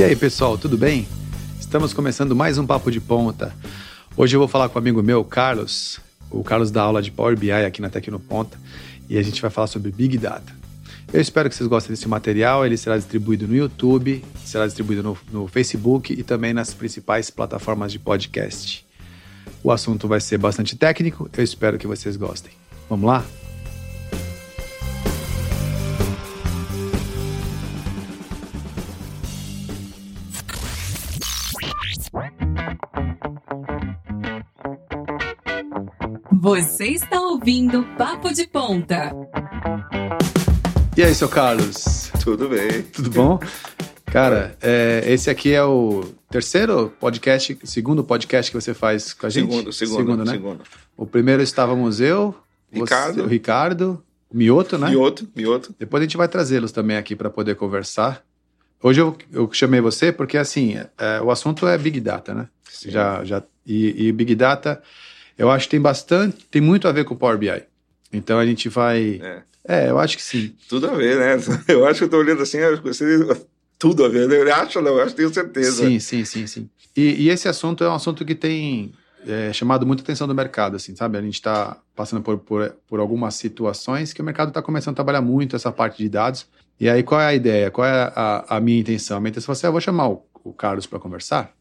E aí, pessoal, tudo bem? Estamos começando mais um Papo de Ponta. Hoje eu vou falar com um amigo meu, Carlos, o Carlos da aula de Power BI aqui na Tecnoponta, e a gente vai falar sobre Big Data. Eu espero que vocês gostem desse material, ele será distribuído no YouTube, será distribuído no, no Facebook e também nas principais plataformas de podcast. O assunto vai ser bastante técnico, eu espero que vocês gostem. Vamos lá? Você está ouvindo Papo de Ponta. E aí, seu Carlos? Tudo bem. Tudo bom? Cara, é, esse aqui é o terceiro podcast, segundo podcast que você faz com a gente? Segundo, segundo, segundo né? segundo. O primeiro estávamos eu, Ricardo. você, o Ricardo, o Mioto, né? Mioto, Mioto. Depois a gente vai trazê-los também aqui para poder conversar. Hoje eu, eu chamei você porque, assim, é, o assunto é Big Data, né? Sim. Já, já, e, e Big Data, eu acho que tem bastante, tem muito a ver com o Power BI. Então a gente vai... É, É, eu acho que sim. tudo a ver, né? Eu acho que eu tô olhando assim, eu acho que você... Tudo a ver. né? Eu acho, não, eu acho, tenho certeza. Sim, sim, sim, sim. E, e esse assunto é um assunto que tem é, chamado muita atenção do mercado, assim, sabe? A gente está passando por, por, por algumas situações que o mercado está começando a trabalhar muito essa parte de dados. E aí, qual é a ideia? Qual é a, a minha intenção? A minha intenção é assim, eu vou chamar o, o Carlos para conversar,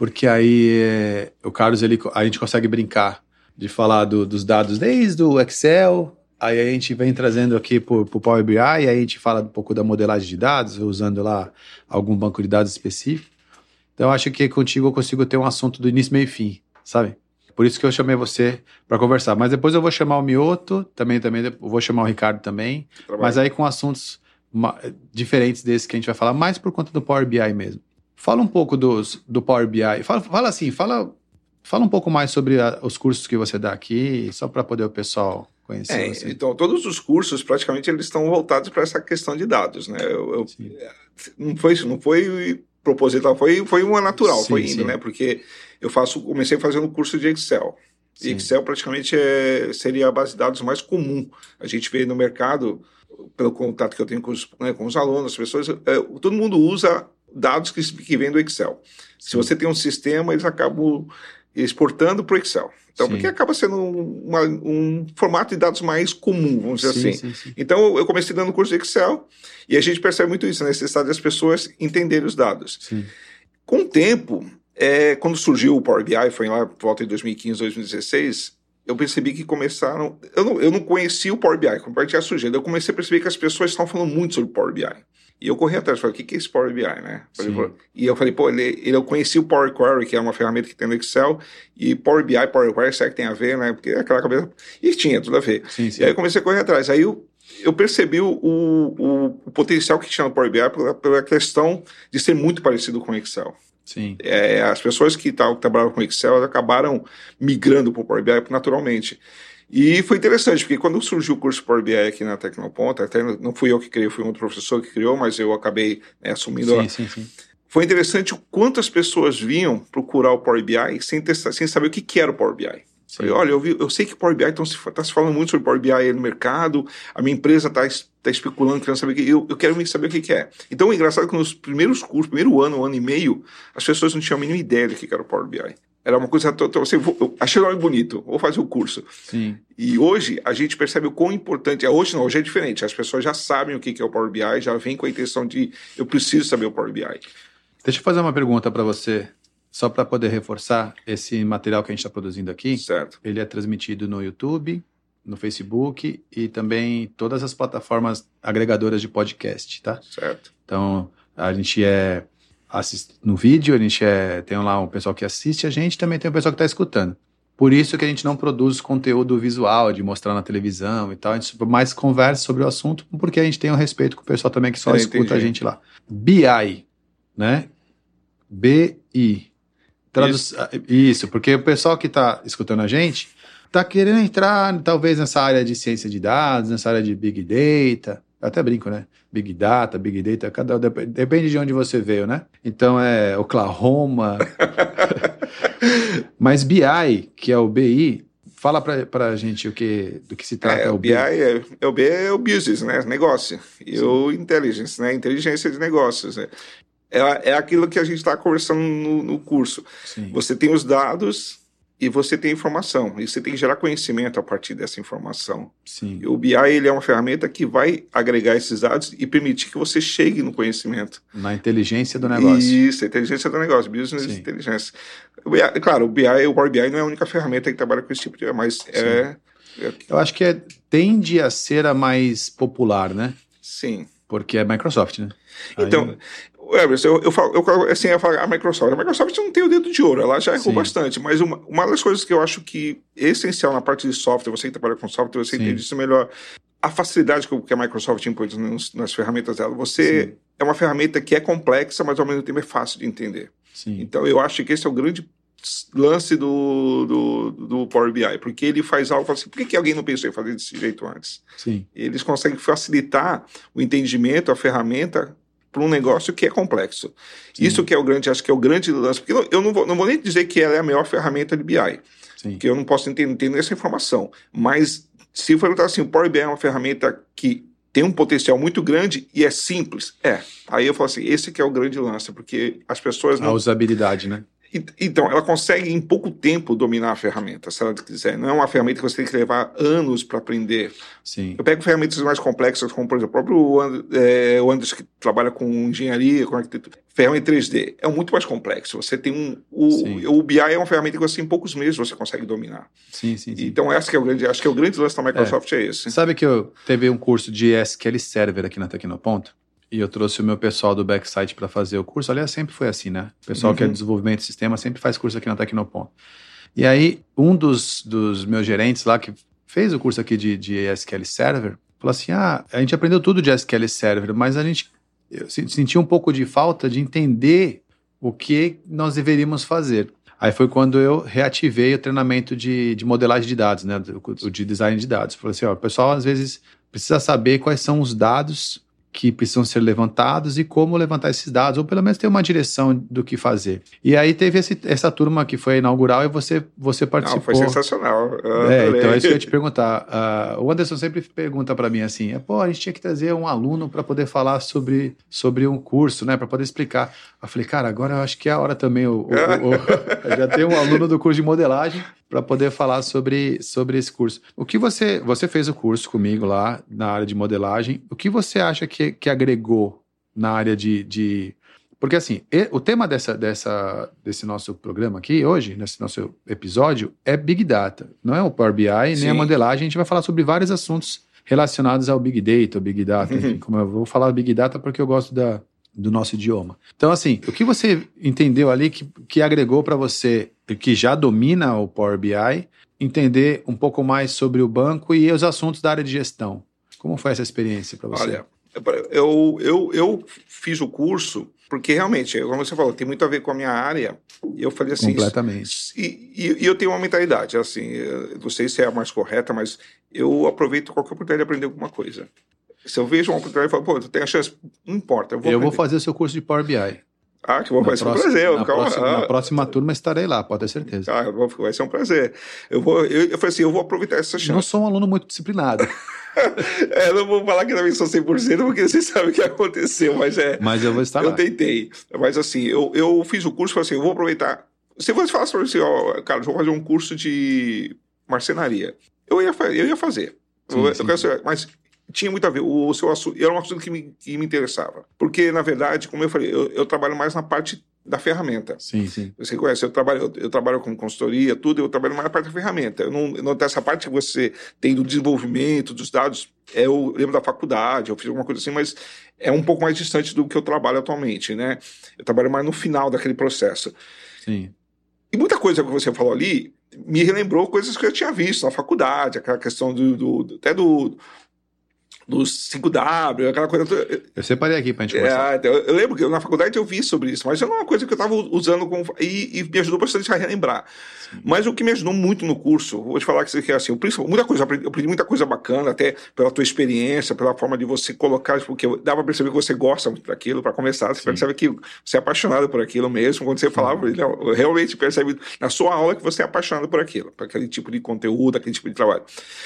porque aí é, o Carlos, ele, a gente consegue brincar de falar do- dos dados desde o Excel, aí a gente vem trazendo aqui para o Power BI, aí a gente fala um pouco da modelagem de dados, usando lá algum banco de dados específico. Então, eu acho que contigo eu consigo ter um assunto do início, meio e fim, sabe? Por isso que eu chamei você para conversar. Mas depois eu vou chamar o Mioto, também, também, eu vou chamar o Ricardo também, Trabalho. mas aí com assuntos diferentes desses que a gente vai falar, mais por conta do Power BI mesmo. Fala um pouco dos, do Power BI. Fala, fala assim, fala, fala um pouco mais sobre a- os cursos que você dá aqui, só para poder o pessoal conhecer É, você. então, todos os cursos, praticamente, eles estão voltados para essa questão de dados, né? Eu, eu- não foi não foi proposital, foi, foi uma natural, Sim, foi indo, sim. né? Porque eu faço, comecei fazendo curso de Excel. Sim. Excel praticamente é, seria a base de dados mais comum. A gente vê no mercado, pelo contato que eu tenho com os, né, com os alunos, as pessoas, é, todo mundo usa dados que, que vêm do Excel. Se você tem um sistema, eles acabam exportando para o Excel. Então, Sim. porque acaba sendo um, uma- um formato de dados mais comum, vamos dizer Sim, assim. sim. Então, eu comecei dando curso de Excel e a gente percebe muito isso, a necessidade das pessoas entenderem os dados. Com o tempo, é, quando surgiu o Power BI, foi lá por volta de 2015, 2016, eu percebi que começaram. Eu não, eu não conhecia o Power BI, quando o Power BI surgiu. Eu comecei a perceber que as pessoas estavam falando muito sobre o Power BI. E eu corri atrás, falei, o que é esse Power BI, né? Falei, e eu falei, pô, ele, ele- eu conheci o Power Query, que é uma ferramenta que tem no Excel, e Power BI, Power Query, será que tem a ver, né? Porque aquela cabeça. E tinha tudo a ver. Sim, sim. E aí eu comecei a correr atrás. Aí eu, eu percebi o, o, o potencial que tinha no Power BI pela, pela questão de ser muito parecido com o Excel. Sim. É, as pessoas que, tavam- que trabalhavam com Excel acabaram migrando para o Power BI naturalmente. E foi interessante, porque quando surgiu o curso Power BI aqui na Tecnoponta, até não fui eu que criei, foi um outro professor que criou, mas eu acabei né, assumindo a, Sim, sim, sim. foi interessante o quanto as pessoas vinham procurar o Power BI sem, testar, sem saber o que, que era o Power BI. Sim. Falei, olha, eu, vi, eu sei que Power BI está se, tá se falando muito sobre Power BI no mercado, a minha empresa está tá especulando, querendo saber o que. Eu, eu quero saber o que, que é. Então, o engraçado é que nos primeiros cursos, primeiro ano, um ano e meio, as pessoas não tinham a mínima ideia do que que era o Power BI. Era uma coisa. Assim, eu achei o nome bonito, vou fazer o curso. Sim. E hoje a gente percebe o quão importante é. Hoje não, hoje é diferente. As pessoas já sabem o que que é o Power BI, já vêm com a intenção de eu preciso saber o Power BI. Deixa eu fazer uma pergunta para você, só para poder reforçar esse material que a gente está produzindo aqui. Certo. Ele é transmitido no YouTube, no Facebook e também em todas as plataformas agregadoras de podcast, tá? Certo. Então, a gente é assist... no vídeo, a gente é tem lá um pessoal que assiste a gente, também tem o pessoal que está escutando. Por isso que a gente não produz conteúdo visual de mostrar na televisão e tal, a gente mais conversa sobre o assunto, porque a gente tem um respeito com o pessoal também que só É, escuta a entendi. gente lá. BI, né? BI. Traduz... Isso. porque o pessoal que está escutando a gente está querendo entrar, talvez, nessa área de ciência de dados, nessa área de Big Data. Eu até brinco, né? Big Data, Big Data, cada, dep- depende de onde você veio, né? Então é Oklahoma. Mas BI, que é o BI, fala pra, pra gente o que, do que se trata É, o o BI é, é o B é o business, né? Negócio. E o intelligence, né? Inteligência de negócios. Né? É, é aquilo que a gente está conversando no, no curso. Sim. Você tem os dados e você tem informação. E você tem que gerar conhecimento a partir dessa informação. Sim. E o BI ele é uma ferramenta que vai agregar esses dados e permitir que você chegue no conhecimento. Na inteligência do negócio. Isso, a inteligência do negócio, business Sim. intelligence. O BI, claro, o BI, o Power BI não é a única ferramenta que trabalha com esse tipo de, mas é, é, Eu acho que é- tende a ser a mais popular, né? sim. Porque é Microsoft, né? Então, Everson, eu, eu falo, eu, assim, eu falo, a Microsoft, a Microsoft não tem o dedo de ouro, ela já errou Sim. bastante, mas uma, uma das coisas que eu acho que é essencial na parte de software, você que trabalha com software, você Sim. entende isso melhor, a facilidade que, a Microsoft impõe nas, nas ferramentas dela, você Sim. é uma ferramenta que é complexa, mas ao mesmo tempo é fácil de entender. Então eu acho que esse é o grande lance do, do, do Power BI, porque ele faz algo, assim, por que, que alguém não pensou em fazer desse jeito antes? Sim. Eles conseguem facilitar o entendimento, a ferramenta para um negócio que é complexo. Sim. Isso que é o grande, acho que é o grande lance, porque eu- não vou, não vou nem dizer que ela é a melhor ferramenta de BI, Sim. porque eu não posso entender, entender essa informação, mas se for perguntar assim, o Power BI é uma ferramenta que tem um potencial muito grande e é simples, é. Aí eu falo assim, esse que é o grande lance, porque as pessoas A não usabilidade, né? Então, ela consegue em pouco tempo dominar a ferramenta, se ela quiser. Não é uma ferramenta que você tem que levar anos para aprender. Sim. Eu pego ferramentas mais complexas, como, por exemplo, o próprio é, o Anderson, que trabalha com engenharia, com arquitetura. Ferramenta 3D é muito mais complexo. Você tem um. Sim. O, o BI é uma ferramenta que você, em poucos meses, você consegue dominar. Sim, sim, sim. Então, essa que é o grande. Acho que é o grande lance da Microsoft é, esse. Sabe que eu teve um curso de SQL Server aqui na Tecnoponto? E eu trouxe o meu pessoal do backside para fazer o curso. Aliás, sempre foi assim, né? O pessoal que é Uhum. de desenvolvimento de sistema sempre faz curso aqui na Tecnoponto. E aí, um dos, dos meus gerentes lá, que fez o curso aqui de, de SQL Server, falou assim: ah, a gente aprendeu tudo de SQL Server, mas a gente eu se- senti um pouco de falta de entender o que nós deveríamos fazer. Aí foi quando eu reativei o treinamento de, de modelagem de dados, né? O, o de design de dados. Falei assim, ó, o pessoal às vezes precisa saber quais são os dados que precisam ser levantados e como levantar esses dados, ou pelo menos ter uma direção do que fazer. E aí teve esse- essa turma que foi inaugural e você, você Não, participou. foi sensacional. Eu É, então é isso que eu ia te perguntar. Ah, o Anderson sempre pergunta para mim assim: pô, a gente tinha que trazer um aluno para poder falar sobre, sobre um curso, né? Para poder explicar. Eu falei, cara, agora eu acho que é a hora também. O- o- o- já tem um aluno do curso de modelagem para poder falar sobre, sobre esse curso. O que você. Você fez o curso comigo lá na área de modelagem. O que você acha que, que agregou na área de. de porque assim, o tema dessa, dessa, desse nosso programa aqui hoje, nesse nosso episódio, é Big Data. Não é o Power BI, nem Sim. a modelagem. A gente vai falar sobre vários assuntos relacionados ao Big Data, ao Big Data. Enfim, como eu vou falar Big Data porque eu gosto da, do nosso idioma. Então, assim, o que você entendeu ali que, que agregou para você, que já domina o Power BI, entender um pouco mais sobre o banco e os assuntos da área de gestão? Como foi essa experiência para você? Olha, eu, eu, eu fiz o curso porque realmente, como você falou, tem muito a ver com a minha área. E eu falei assim. Completamente. E, e- e eu tenho uma mentalidade, assim, eu não sei se é a mais correta, mas eu aproveito qualquer oportunidade de aprender alguma coisa. Se eu vejo uma oportunidade e falo, pô, tu tem a chance, não importa, eu vou eu vou fazer o seu curso de Power BI. Ah, que bom, vai Na ser um próxima- prazer. eu na, ficar- próxima, ah, na próxima turma estarei lá, pode ter certeza. ah, eu vai ser um prazer. Eu, vou, eu, eu falei assim, eu vou aproveitar essa Não chance. sou um aluno muito disciplinado, É, não vou falar que também sou 100%, porque vocês sabem o que aconteceu, mas é... mas eu vou estar eu lá. tentei. Mas assim, eu, eu fiz o curso, falei assim, eu vou aproveitar. Se você falasse para você, ó, Carlos, vou fazer um curso de marcenaria. Eu ia, eu ia fazer. Sim, Eu- eu sim, quero mas tinha muito a ver. O, seu assunto era um assunto que me, que me interessava. Porque, na verdade, como eu falei, eu, eu trabalho mais na parte da ferramenta. Sim, sim. Você conhece, eu trabalho, eu, eu trabalho com consultoria, tudo, eu trabalho mais na parte da ferramenta. Eu não, não essa parte que você tem do desenvolvimento dos dados, é, eu lembro da faculdade, eu fiz alguma coisa assim, mas é um pouco mais distante do que eu trabalho atualmente, né? Eu trabalho mais no final daquele processo. Sim. E muita coisa que você falou ali me relembrou coisas que eu tinha visto na faculdade, aquela questão do, do- do- até do dos 5W, aquela coisa. Eu separei aqui pra gente conversar. É, eu lembro que na faculdade eu vi sobre isso, mas não é uma coisa que eu estava usando com, e, e me ajudou bastante a relembrar. Mas o que me ajudou muito no curso, vou te falar que é assim, o principal- muita coisa, eu aprendi, eu aprendi muita coisa bacana, até pela tua experiência, pela forma de você colocar, porque dá para perceber que você gosta muito daquilo, para começar, você Sim. percebe que você é apaixonado por aquilo mesmo, quando você falava, não, realmente percebe na sua aula que você é apaixonado por aquilo, por aquele tipo de conteúdo, aquele tipo de trabalho.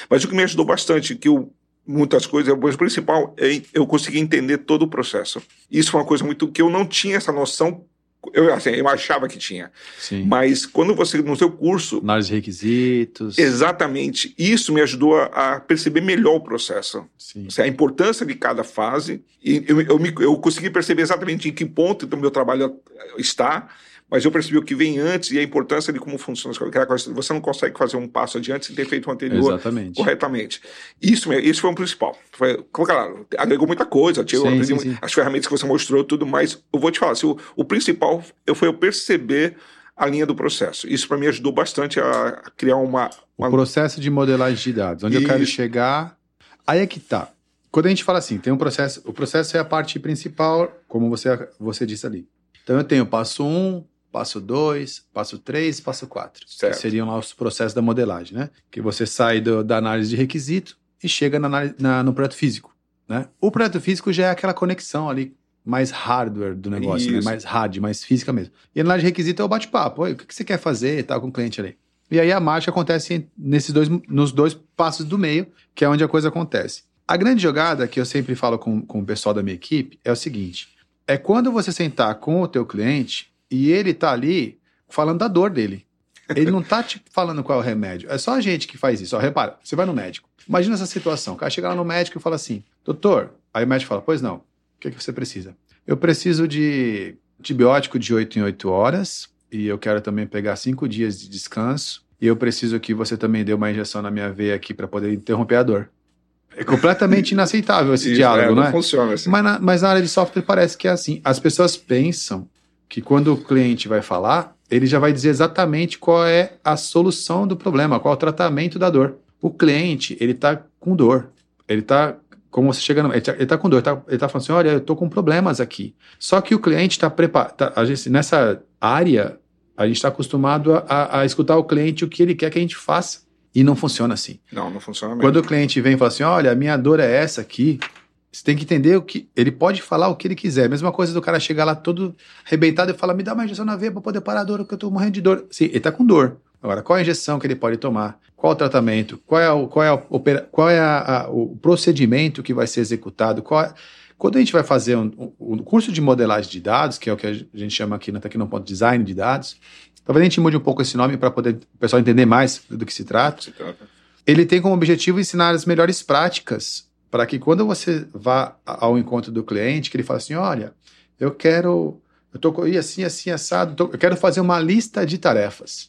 Mas o que me ajudou bastante, que eu muitas coisas, mas o principal é eu consegui entender todo o processo. Isso foi uma coisa muito que eu não tinha essa noção eu, assim, eu achava que tinha. Sim. Mas quando você, no seu curso. Análise de requisitos. Exatamente. Isso me ajudou a, a perceber melhor o processo. Sim. A importância de cada fase. E eu, eu, me, eu consegui perceber exatamente em que ponto o meu trabalho está mas eu percebi o que vem antes e a importância de como funciona as coisas. Você não consegue fazer um passo adiante sem ter feito o anterior Exatamente. corretamente. Isso, isso foi um principal. Foi, claro, agregou muita coisa, sim, aprendi, sim, sim. as ferramentas que você mostrou, tudo, mas eu vou te falar, assim, o, o principal foi eu perceber a linha do processo. Isso para mim ajudou bastante a, criar uma, uma, O processo de modelagem de dados, onde Isso. eu quero chegar. Aí é que tá. Quando a gente fala assim, tem um processo, o processo é a parte principal, como você, você disse ali. Então eu tenho passo 1, um, passo 2, passo 3, passo 4. Que seriam lá os processos da modelagem, né? Que você sai do, da análise de requisito e chega na, na, no projeto físico, né? O projeto físico já é aquela conexão ali mais hardware do negócio, né? mais hard, mais física mesmo. E a análise de requisito é o bate-papo. O que você quer fazer e tal com o cliente ali. E aí a mágica acontece nesses dois, nos dois passos do meio, que é onde a coisa acontece. A grande jogada que eu sempre falo com, com o pessoal da minha equipe é o seguinte: é quando você sentar com o teu cliente e ele tá ali falando da dor dele. Ele não tá te falando qual é o remédio. É só a gente que faz isso. Ó, repara, você vai no médico. Imagina essa situação. O cara chega lá no médico e fala assim: Doutor. Aí o médico fala: Pois não. O que, que você precisa? Eu preciso de antibiótico de 8 em 8 horas. E eu quero também pegar 5 dias de descanso. E eu preciso que você também dê uma injeção na minha veia aqui para poder interromper a dor. É completamente inaceitável esse Isso, diálogo, é, não, não é? funciona assim. Mas na, mas na área de software parece que é assim. As pessoas pensam que quando o cliente vai falar, ele já vai dizer exatamente qual é a solução do problema, qual é o tratamento da dor. O cliente, ele está com dor. Ele está, como você chega no, ele está tá com dor, ele está tá falando assim, olha, eu estou com problemas aqui. Só que o cliente está preparado, tá, nessa área, a gente está acostumado a, a, escutar o cliente o que ele quer que a gente faça. E não funciona assim. Não, não funciona mesmo. Quando o cliente vem e fala assim, olha, a minha dor é essa aqui, você tem que entender o que. Ele pode falar o que ele quiser. Mesma coisa do cara chegar lá todo arrebentado e falar: me dá uma injeção na veia para poder parar a dor, que eu tô morrendo de dor. Sim, ele tá com dor. Agora, qual a injeção que ele pode tomar? Qual o tratamento? Qual é, o, qual é, a, qual é a, a, o procedimento que vai ser executado? Qual é... Quando a gente vai fazer um, um, curso de modelagem de dados, que é o que a gente chama aqui na Tecnoponto Design de dados, talvez a gente mude um pouco esse nome para poder o pessoal entender mais do que se trata. Se trata. Ele tem como objetivo ensinar as melhores práticas para que quando você vá ao encontro do cliente, que ele fale assim, olha, eu quero, eu tô assim, assim, assado, tô, eu quero fazer uma lista de tarefas,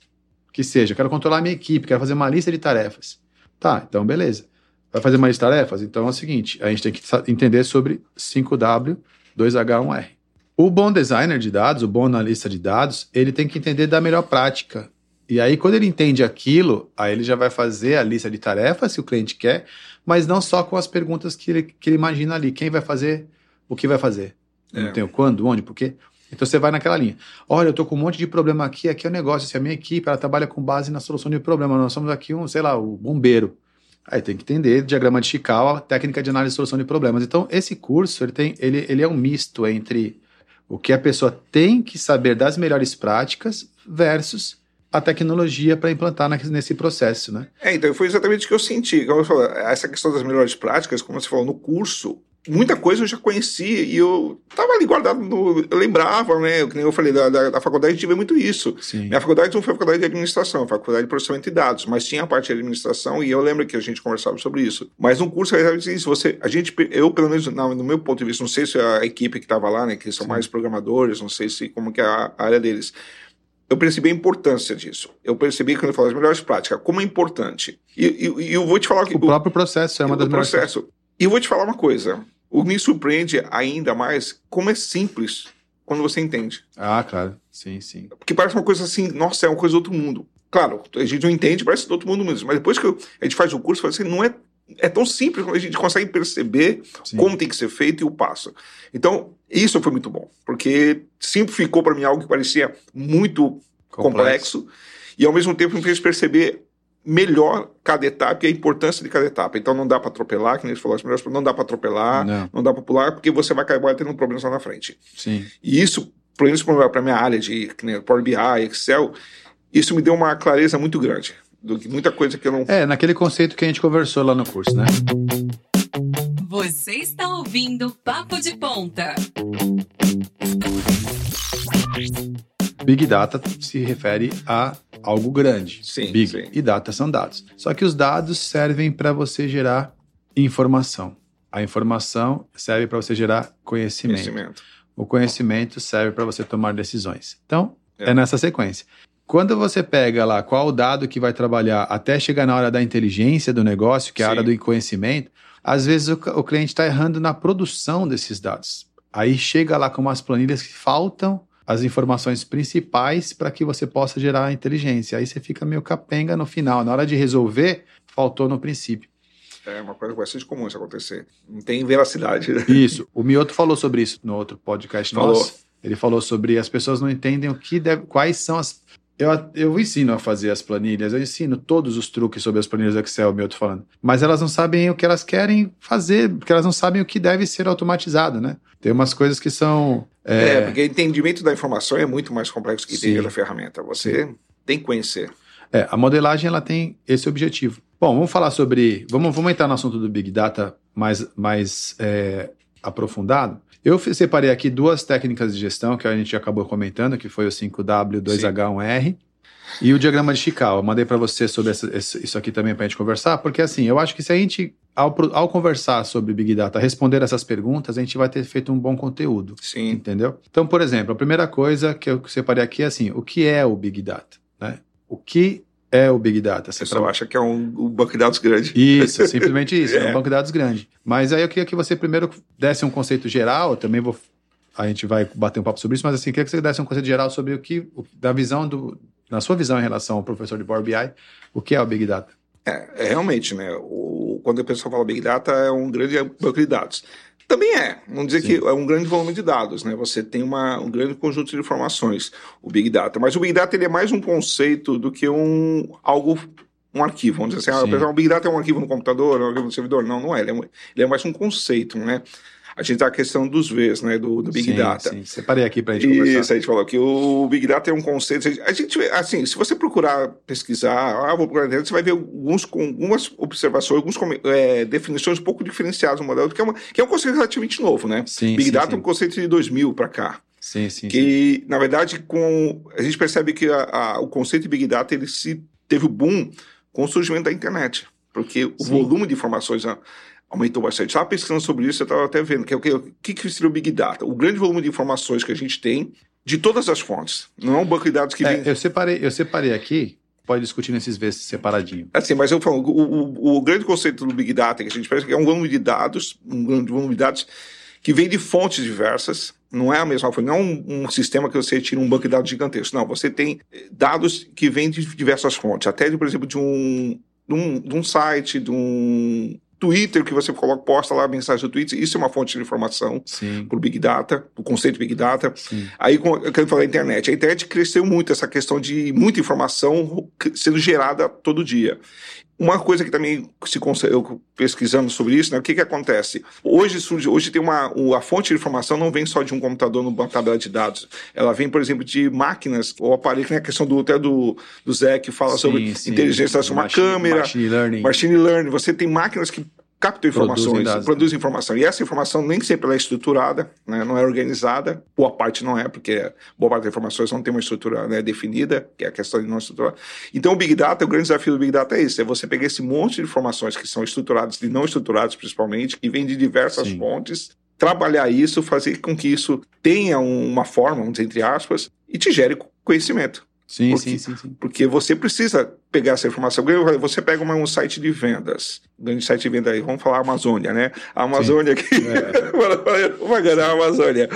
que seja, eu quero controlar a minha equipe, quero fazer uma lista de tarefas. Tá, então beleza. Vai fazer de tarefas? Então é o seguinte, a gente tem que entender sobre 5W, 2H1R. O bom designer de dados, o bom analista de dados, ele tem que entender da melhor prática. E aí, quando ele entende aquilo, aí ele já vai fazer a lista de tarefas que o cliente quer, mas não só com as perguntas que ele, que ele imagina ali. Quem vai fazer, o que vai fazer. É. Não tenho quando, onde, por quê. Então você vai naquela linha. Olha, eu tô com um monte de problema aqui, aqui é o negócio. Se a minha equipe ela trabalha com base na solução de problema, nós somos aqui um, sei lá, o bombeiro. Aí tem que entender diagrama de Chicago, técnica de análise de solução de problemas. Então esse curso ele tem, ele, ele é um misto entre o que a pessoa tem que saber das melhores práticas versus a tecnologia para implantar nesse processo, né? É, então foi exatamente o que eu senti. Como eu essa questão das melhores práticas, como você falou, no curso, muita coisa eu já conhecia e eu tava ali guardado, no, eu lembrava, né? Que nem eu falei, da, da, da faculdade a gente vê muito isso. Sim. Minha faculdade não foi faculdade de administração, foi faculdade de processamento de dados, mas tinha a parte de administração e eu lembro que a gente conversava sobre isso. Mas no curso, isso, você, a gente, eu pelo menos no meu ponto de vista, não sei se a equipe que estava lá, né, que são Sim. mais programadores, não sei se como que é a, a área deles, eu percebi a importância disso. Eu percebi, quando eu falo as melhores práticas, como é importante. E, e, e eu vou te falar que. O, o próprio processo é uma das melhores processo. E eu vou te falar uma coisa. O que me surpreende ainda mais como é simples quando você entende. Ah, claro. Sim, sim. Porque parece uma coisa assim, nossa, é uma coisa do outro mundo. Claro, a gente não entende, parece do outro mundo mesmo. Mas depois que eu, a gente faz o curso, fala assim, não é é tão simples a gente consegue perceber Sim. como tem que ser feito e o passo. Então, isso foi muito bom, porque simplificou para mim algo que parecia muito complexo. complexo e ao mesmo tempo me fez perceber melhor cada etapa e a importância de cada etapa. Então não dá para atropelar, que nem você falou, não dá para atropelar, não. não. dá para pular, porque você vai acabar tendo problemas lá na frente. Sim. E isso, por exemplo, para minha área de Power BI, Excel, isso me deu uma clareza muito grande do que muita coisa que eu não. É, naquele conceito que a gente conversou lá no curso, né? está ouvindo Papo de Ponta. Big Data se refere a algo grande. Sim, Big. sim. E data são dados. Só que os dados servem para você gerar informação. A informação serve para você gerar conhecimento. Conhecimento. O conhecimento serve para você tomar decisões. Então, é. É. nessa sequência. Quando você pega lá qual o dado que vai trabalhar até chegar na hora da inteligência do negócio, que é a Sim. hora do conhecimento, às vezes o, o cliente está errando na produção desses dados. Aí chega lá com umas planilhas que faltam as informações principais para que você possa gerar a inteligência. Aí você fica meio capenga no final. Na hora de resolver, faltou no princípio. É uma coisa bastante comum isso acontecer. Não tem veracidade. né? Isso. O Mioto falou sobre isso no outro podcast Falou. nosso. Ele falou sobre as pessoas não entendem o que deve, quais são as. Eu, eu ensino a fazer as planilhas, eu ensino todos os truques sobre as planilhas do Excel, o Mioto falando. Mas elas não sabem o que elas querem fazer, porque elas não sabem o que deve ser automatizado, né? Tem umas coisas que são. É, É, porque o entendimento da informação é muito mais complexo que Sim. entender a ferramenta. Você tem que conhecer. é, a modelagem ela tem esse objetivo. Bom, vamos falar sobre. Vamos, vamos entrar no assunto do Big Data mais, mais é, aprofundado. Eu separei aqui duas técnicas de gestão que a gente acabou comentando, que foi o 5W, 2H1R e o diagrama de Chicago. Eu mandei para você sobre essa- isso aqui também para a gente conversar, porque assim, eu acho que se a gente, ao, ao conversar sobre Big Data, responder essas perguntas, a gente vai ter feito um bom conteúdo. Sim. Entendeu? Então, por exemplo, a primeira coisa que eu separei aqui é assim: o que é o Big Data? Né? O que é o Big Data? Você traba- acha que é um, um banco de dados grande. Isso, é simplesmente isso, é. É. um banco de dados grande. Mas aí eu queria que você primeiro desse um conceito geral, eu também vou. A gente vai bater um papo sobre isso, mas assim, eu queria que você desse um conceito geral sobre o que, o- da visão do. Na sua visão em relação ao professor de Power BI, o que é o Big Data? É, é realmente, né? O, quando a pessoa fala Big Data, é um grande banco de dados. Também é, vamos dizer Sim. que é um grande volume de dados, né? Você tem uma, um grande conjunto de informações, o Big Data. Mas o Big Data ele é mais um conceito do que um algo, um arquivo. Vamos dizer assim, ah, Sim. o Big Data é um arquivo no computador, é um arquivo no servidor. Não, não é. Ele é, ele é mais um conceito, né? A gente tá a questão dos Vs, né? Do, do Big sim, Data. Sim. Separei aqui para a gente conversar. Isso, a gente falou que o Big Data é um conceito. A gente, assim, se você procurar pesquisar, ah, vou procurar internet, você vai ver alguns, algumas observações, algumas é, definições um pouco diferenciadas do modelo, que é, uma, que é um conceito relativamente novo, né? Sim, Big sim, Data é um conceito de 2000 para cá. Sim, sim. Que, na verdade, com a gente percebe que a- a- o conceito de Big Data ele se teve o boom com o surgimento da internet. Porque o Sim. volume de informações ah, aumentou bastante. Estava pesquisando sobre isso, eu estava até vendo que é o que, o que, seria o Big Data. O grande volume de informações que a gente tem de todas as fontes. Não é um banco de dados que É, vem. eu, separei, eu separei aqui, pode discutir nesses Vs separadinho. Assim, mas eu falo, o, o, o grande conceito do Big Data que a gente pensa que é um volume de dados, um grande volume de dados que vem de fontes diversas. Não é a mesma fonte, não é um, um sistema que você tira um banco de dados gigantesco. Não, você tem eh, dados que vêm de diversas fontes. Até, de, por exemplo, de um, de um, de um site, de um Twitter que você coloca, posta lá a mensagem do Twitter. Isso é uma fonte de informação para o Big Data, o conceito Big Data. sim. Aí, quero falar da internet. A internet cresceu muito, essa questão de muita informação sendo gerada todo dia. Uma coisa que também se eu pesquisando sobre isso, né, o que que acontece? Hoje surge, hoje tem uma a fonte de informação não vem só de um computador numa tabela de dados. Ela vem, por exemplo, de máquinas ou aparelhos, que nem a questão do até do, do Zé que fala sobre Sim, sim. inteligência, uma Machine- câmera, Machine learning. Machine learning, você tem máquinas que captam Produzem informações, dados, produzem informação. E essa informação nem sempre é estruturada, né? não é organizada. Boa parte não é, porque boa parte das informações não tem uma estrutura né, definida, que é a questão de não estruturar. Então, o Big Data, o grande desafio do Big Data é isso: é você pegar esse monte de informações que são estruturadas e não estruturadas, principalmente, que vêm de diversas Sim. fontes, trabalhar isso, fazer com que isso tenha um- uma forma, vamos dizer, entre aspas, e te gere conhecimento. Sim, Porque- sim, sim, sim. Porque você precisa pegar essa informação. Você pega uma- um site de vendas, um grande site de venda aí, vamos falar Amazônia, né? A Amazônia aqui, vai ganhar a Amazônia.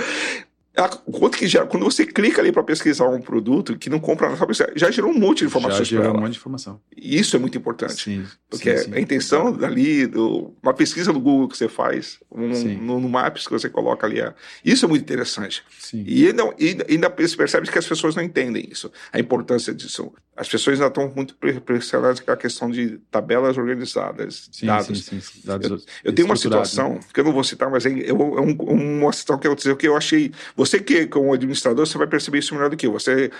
A- Quanto que já, quando você clica ali para pesquisar um produto que não compra na sua pesquisa, já gerou um monte de Já informações para gerou um ela. monte de informação. E isso é muito importante. Sim, Porque sim, sim. a intenção dali, do, uma pesquisa no Google que você faz, um- no, no Maps que você coloca ali, é- isso é muito interessante. E ainda, ainda, ainda se percebe que as pessoas não entendem isso, a importância disso. As pessoas ainda estão muito pre- pressionadas com a questão de tabelas organizadas, Sim, dados. sim, sim, sim. Dados Eu tenho uma estruturados, situação, né? que eu não vou citar, mas é, um- é um- uma situação que eu dizer que eu achei. Você que, como administrador, você vai perceber isso melhor do que eu. Você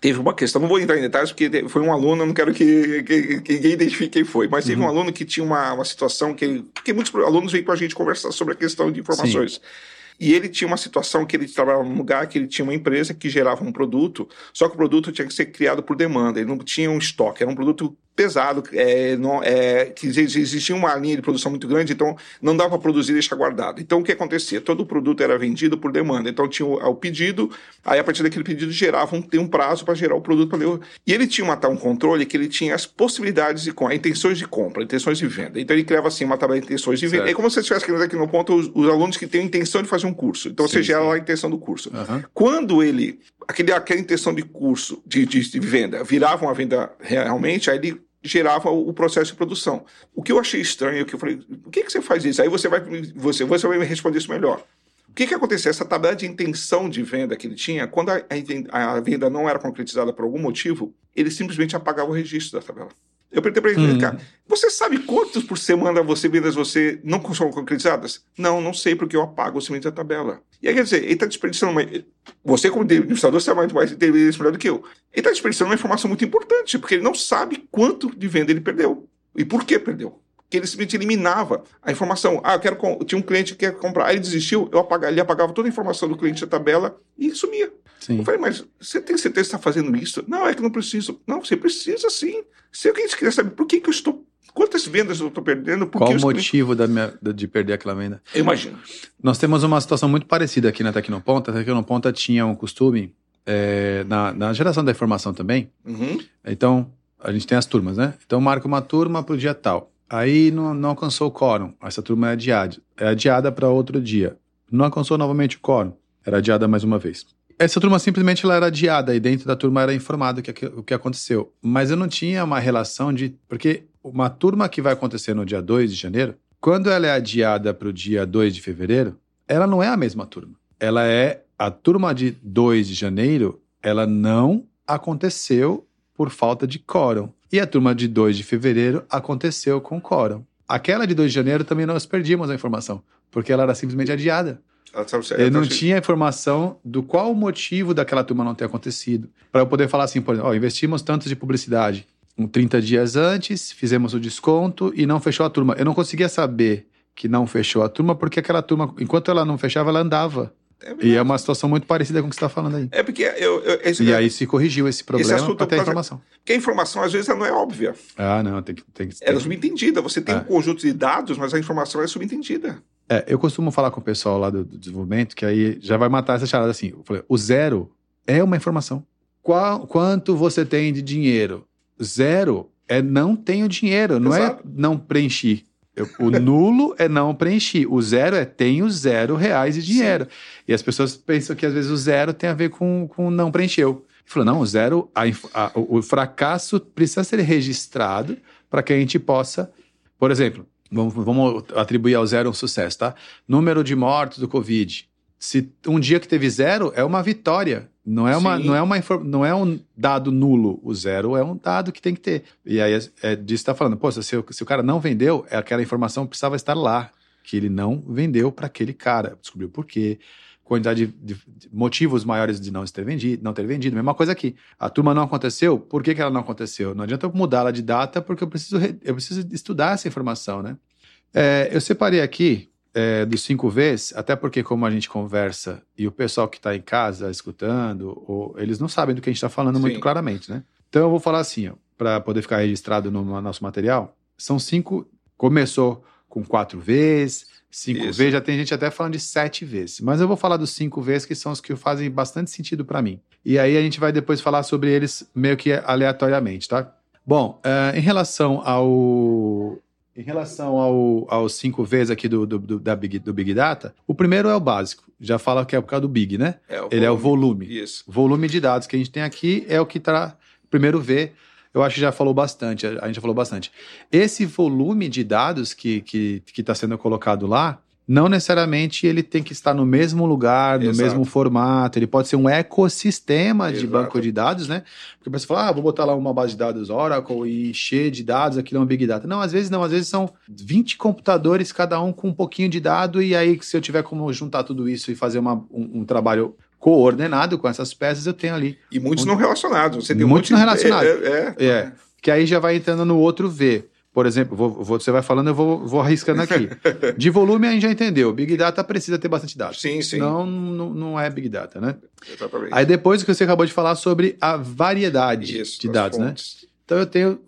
teve uma questão, não vou entrar em detalhes, porque foi um aluno, eu não quero que, que, que ninguém identifique quem foi, mas teve Uhum. um aluno que tinha uma, uma situação que. Porque muitos alunos vêm com a gente conversar sobre a questão de informações. E ele tinha uma situação que ele trabalhava num lugar que ele tinha uma empresa que gerava um produto, só que o produto tinha que ser criado por demanda, ele não tinha um estoque, era um produto pesado, é, não, é, existia uma linha de produção muito grande, então não dava para produzir e deixar guardado. Então o que acontecia? Todo o produto era vendido por demanda, então tinha o, o pedido, aí a partir daquele pedido gerava um, um prazo para gerar o produto para ler. E ele tinha uma, um controle que ele tinha as possibilidades de compra, intenções de compra, intenções de venda. Então ele criava assim uma tabela de intenções de venda. Certo. É como se você estivesse criando aqui no ponto os, os alunos que têm intenção de fazer um curso. Então você Sim, gera sim. lá a intenção do curso. Aham. Quando ele, aquele, aquela intenção de curso, de, de, de venda, virava uma venda realmente, aí ele gerava o, o processo de produção. O que eu achei estranho, que eu falei, por que, que você faz isso? Aí você vai, você, você vai me responder isso melhor. O que, que aconteceu? Essa tabela de intenção de venda que ele tinha, quando a, a- a venda não era concretizada por algum motivo, ele simplesmente apagava o registro da tabela. Eu perguntei para ele, Hum. cara, você sabe quantos por semana você vendas você não são concretizadas? Não, não sei, porque eu apago simplesmente a tabela. E aí, quer dizer, ele está desperdiçando uma. Você, como administrador, você é muito mais inteligente melhor do que eu. Ele está desperdiçando uma informação muito importante, porque ele não sabe quanto de venda ele perdeu. E por que perdeu. Que ele simplesmente eliminava a informação. Ah, eu quero. com- Tinha um cliente que quer comprar. Aí ele desistiu, eu apagava, ele apagava toda a informação do cliente da tabela e sumia. Sim. Eu falei, mas você tem certeza que está fazendo isso? Não, é que não preciso. Não, você precisa sim. Se alguém queria saber por que, que eu estou. Quantas vendas eu estou perdendo? Por Qual que o clientes- motivo da minha- de perder aquela venda? Eu imagino. Nós temos uma situação muito parecida aqui na Tecnoponta. A Tecnoponta tinha um costume, é, na, na geração da informação também. Uhum. Então, a gente tem as turmas, né? Então, marca uma turma para o dia tal. Aí não, não alcançou o quórum. Essa turma é adiada. É adiada para outro dia. Não alcançou novamente o quórum. Era adiada mais uma vez. Essa turma simplesmente ela era adiada e dentro da turma era informado o que, o que aconteceu. Mas eu não tinha uma relação de. Porque uma turma que vai acontecer no dia 2 de janeiro, quando ela é adiada para o dia 2 de fevereiro, ela não é a mesma turma. Ela é. A turma de 2 de janeiro, ela não aconteceu por falta de quórum. E a turma de 2 de fevereiro aconteceu com quórum. Aquela de 2 de janeiro também nós perdimos a informação, porque ela era simplesmente adiada. Ele não tinha informação do qual o motivo daquela turma não ter acontecido. Para eu poder falar assim, por exemplo, ó, investimos tantos de publicidade. Um 30 dias antes, fizemos o desconto e não fechou a turma. Eu não conseguia saber que não fechou a turma, porque aquela turma, enquanto ela não fechava, ela andava. É, E é uma situação muito parecida com o que você está falando aí. É porque eu, eu, esse- E aí se corrigiu esse problema assunto para ter informação. porque a informação às vezes ela não é óbvia. Ah, não, tem que. Tem que Ela é subentendida. Você tem É. um conjunto de dados, mas a informação é subentendida. É, eu costumo falar com o pessoal lá do, do desenvolvimento que aí já vai matar essa charada assim. Eu falei, o zero é uma informação. Qual, quanto você tem de dinheiro? Zero é não tenho dinheiro, não Exato. é não preenchi. Eu- o nulo é não preenchi. O zero é tenho zero reais de dinheiro. E as pessoas pensam que às vezes o zero tem a ver com, com não preencheu. Ele falou, não, o zero, a a- o fracasso precisa ser registrado para que a gente possa, por exemplo, vamos, vamos atribuir ao zero um sucesso, tá? Número de mortos do Covid. Se um dia que teve zero, é uma vitória. Não é, uma, Sim. não, é uma, não é um dado nulo. O zero é um dado que tem que ter. E aí é, é disso que está falando. Pô, se, o- se o cara não vendeu, é aquela informação precisava estar lá. Que ele não vendeu para aquele cara. Descobriu por quê. Quantidade de, de- motivos maiores de não ter vendido, não ter vendido. Mesma coisa aqui. A turma não aconteceu, por que, que ela não aconteceu? Não adianta eu mudá-la de data, porque eu preciso, re- eu preciso estudar essa informação, né? É, eu separei aqui é, dos cinco Vs, até porque como a gente conversa e o pessoal que está em casa escutando, ou, eles não sabem do que a gente está falando muito Sim. claramente, né? Então eu vou falar assim, para poder ficar registrado no nosso material, são cinco, começou com quatro Vs, cinco Isso. Vs, já tem gente até falando de sete Vs, mas eu vou falar dos cinco Vs que são os que fazem bastante sentido para mim. E aí a gente vai depois falar sobre eles meio que aleatoriamente, tá? Bom, eh, em relação ao em relação ao, aos cinco Vs aqui do, do, do- da Big, do Big Data, o primeiro é o básico. Já fala que é por causa do Big, né? Ele é o volume. Isso. Volume de dados que a gente tem aqui é o que está. Primeiro V, eu acho que já falou bastante, a gente já falou bastante. Esse volume de dados que está que, que tá sendo colocado lá, não necessariamente ele tem que estar no mesmo lugar, no Exato. mesmo formato. Ele pode ser um ecossistema de Exato. banco de dados, né? Porque a pessoa fala, ah, vou botar lá uma base de dados Oracle e encher de dados, aquilo é um Big Data. Não, às vezes não, às vezes são 20 computadores, cada um com um pouquinho de dado, e aí se eu tiver como juntar tudo isso e fazer uma- um, um trabalho coordenado com essas peças, eu tenho ali. E muitos não relacionados. Você tem muitos um não relacionados. É, é, É, que aí já vai entrando no outro V. Por exemplo, vou- vou- você vai falando, eu vou, vou arriscando aqui. De volume a gente já entendeu. Big Data precisa ter bastante dados. Sim, sim. Não, não, não é Big Data, né? Exatamente. Aí depois que você acabou de falar sobre a variedade Isso, de dados, né? fontes. Então eu tenho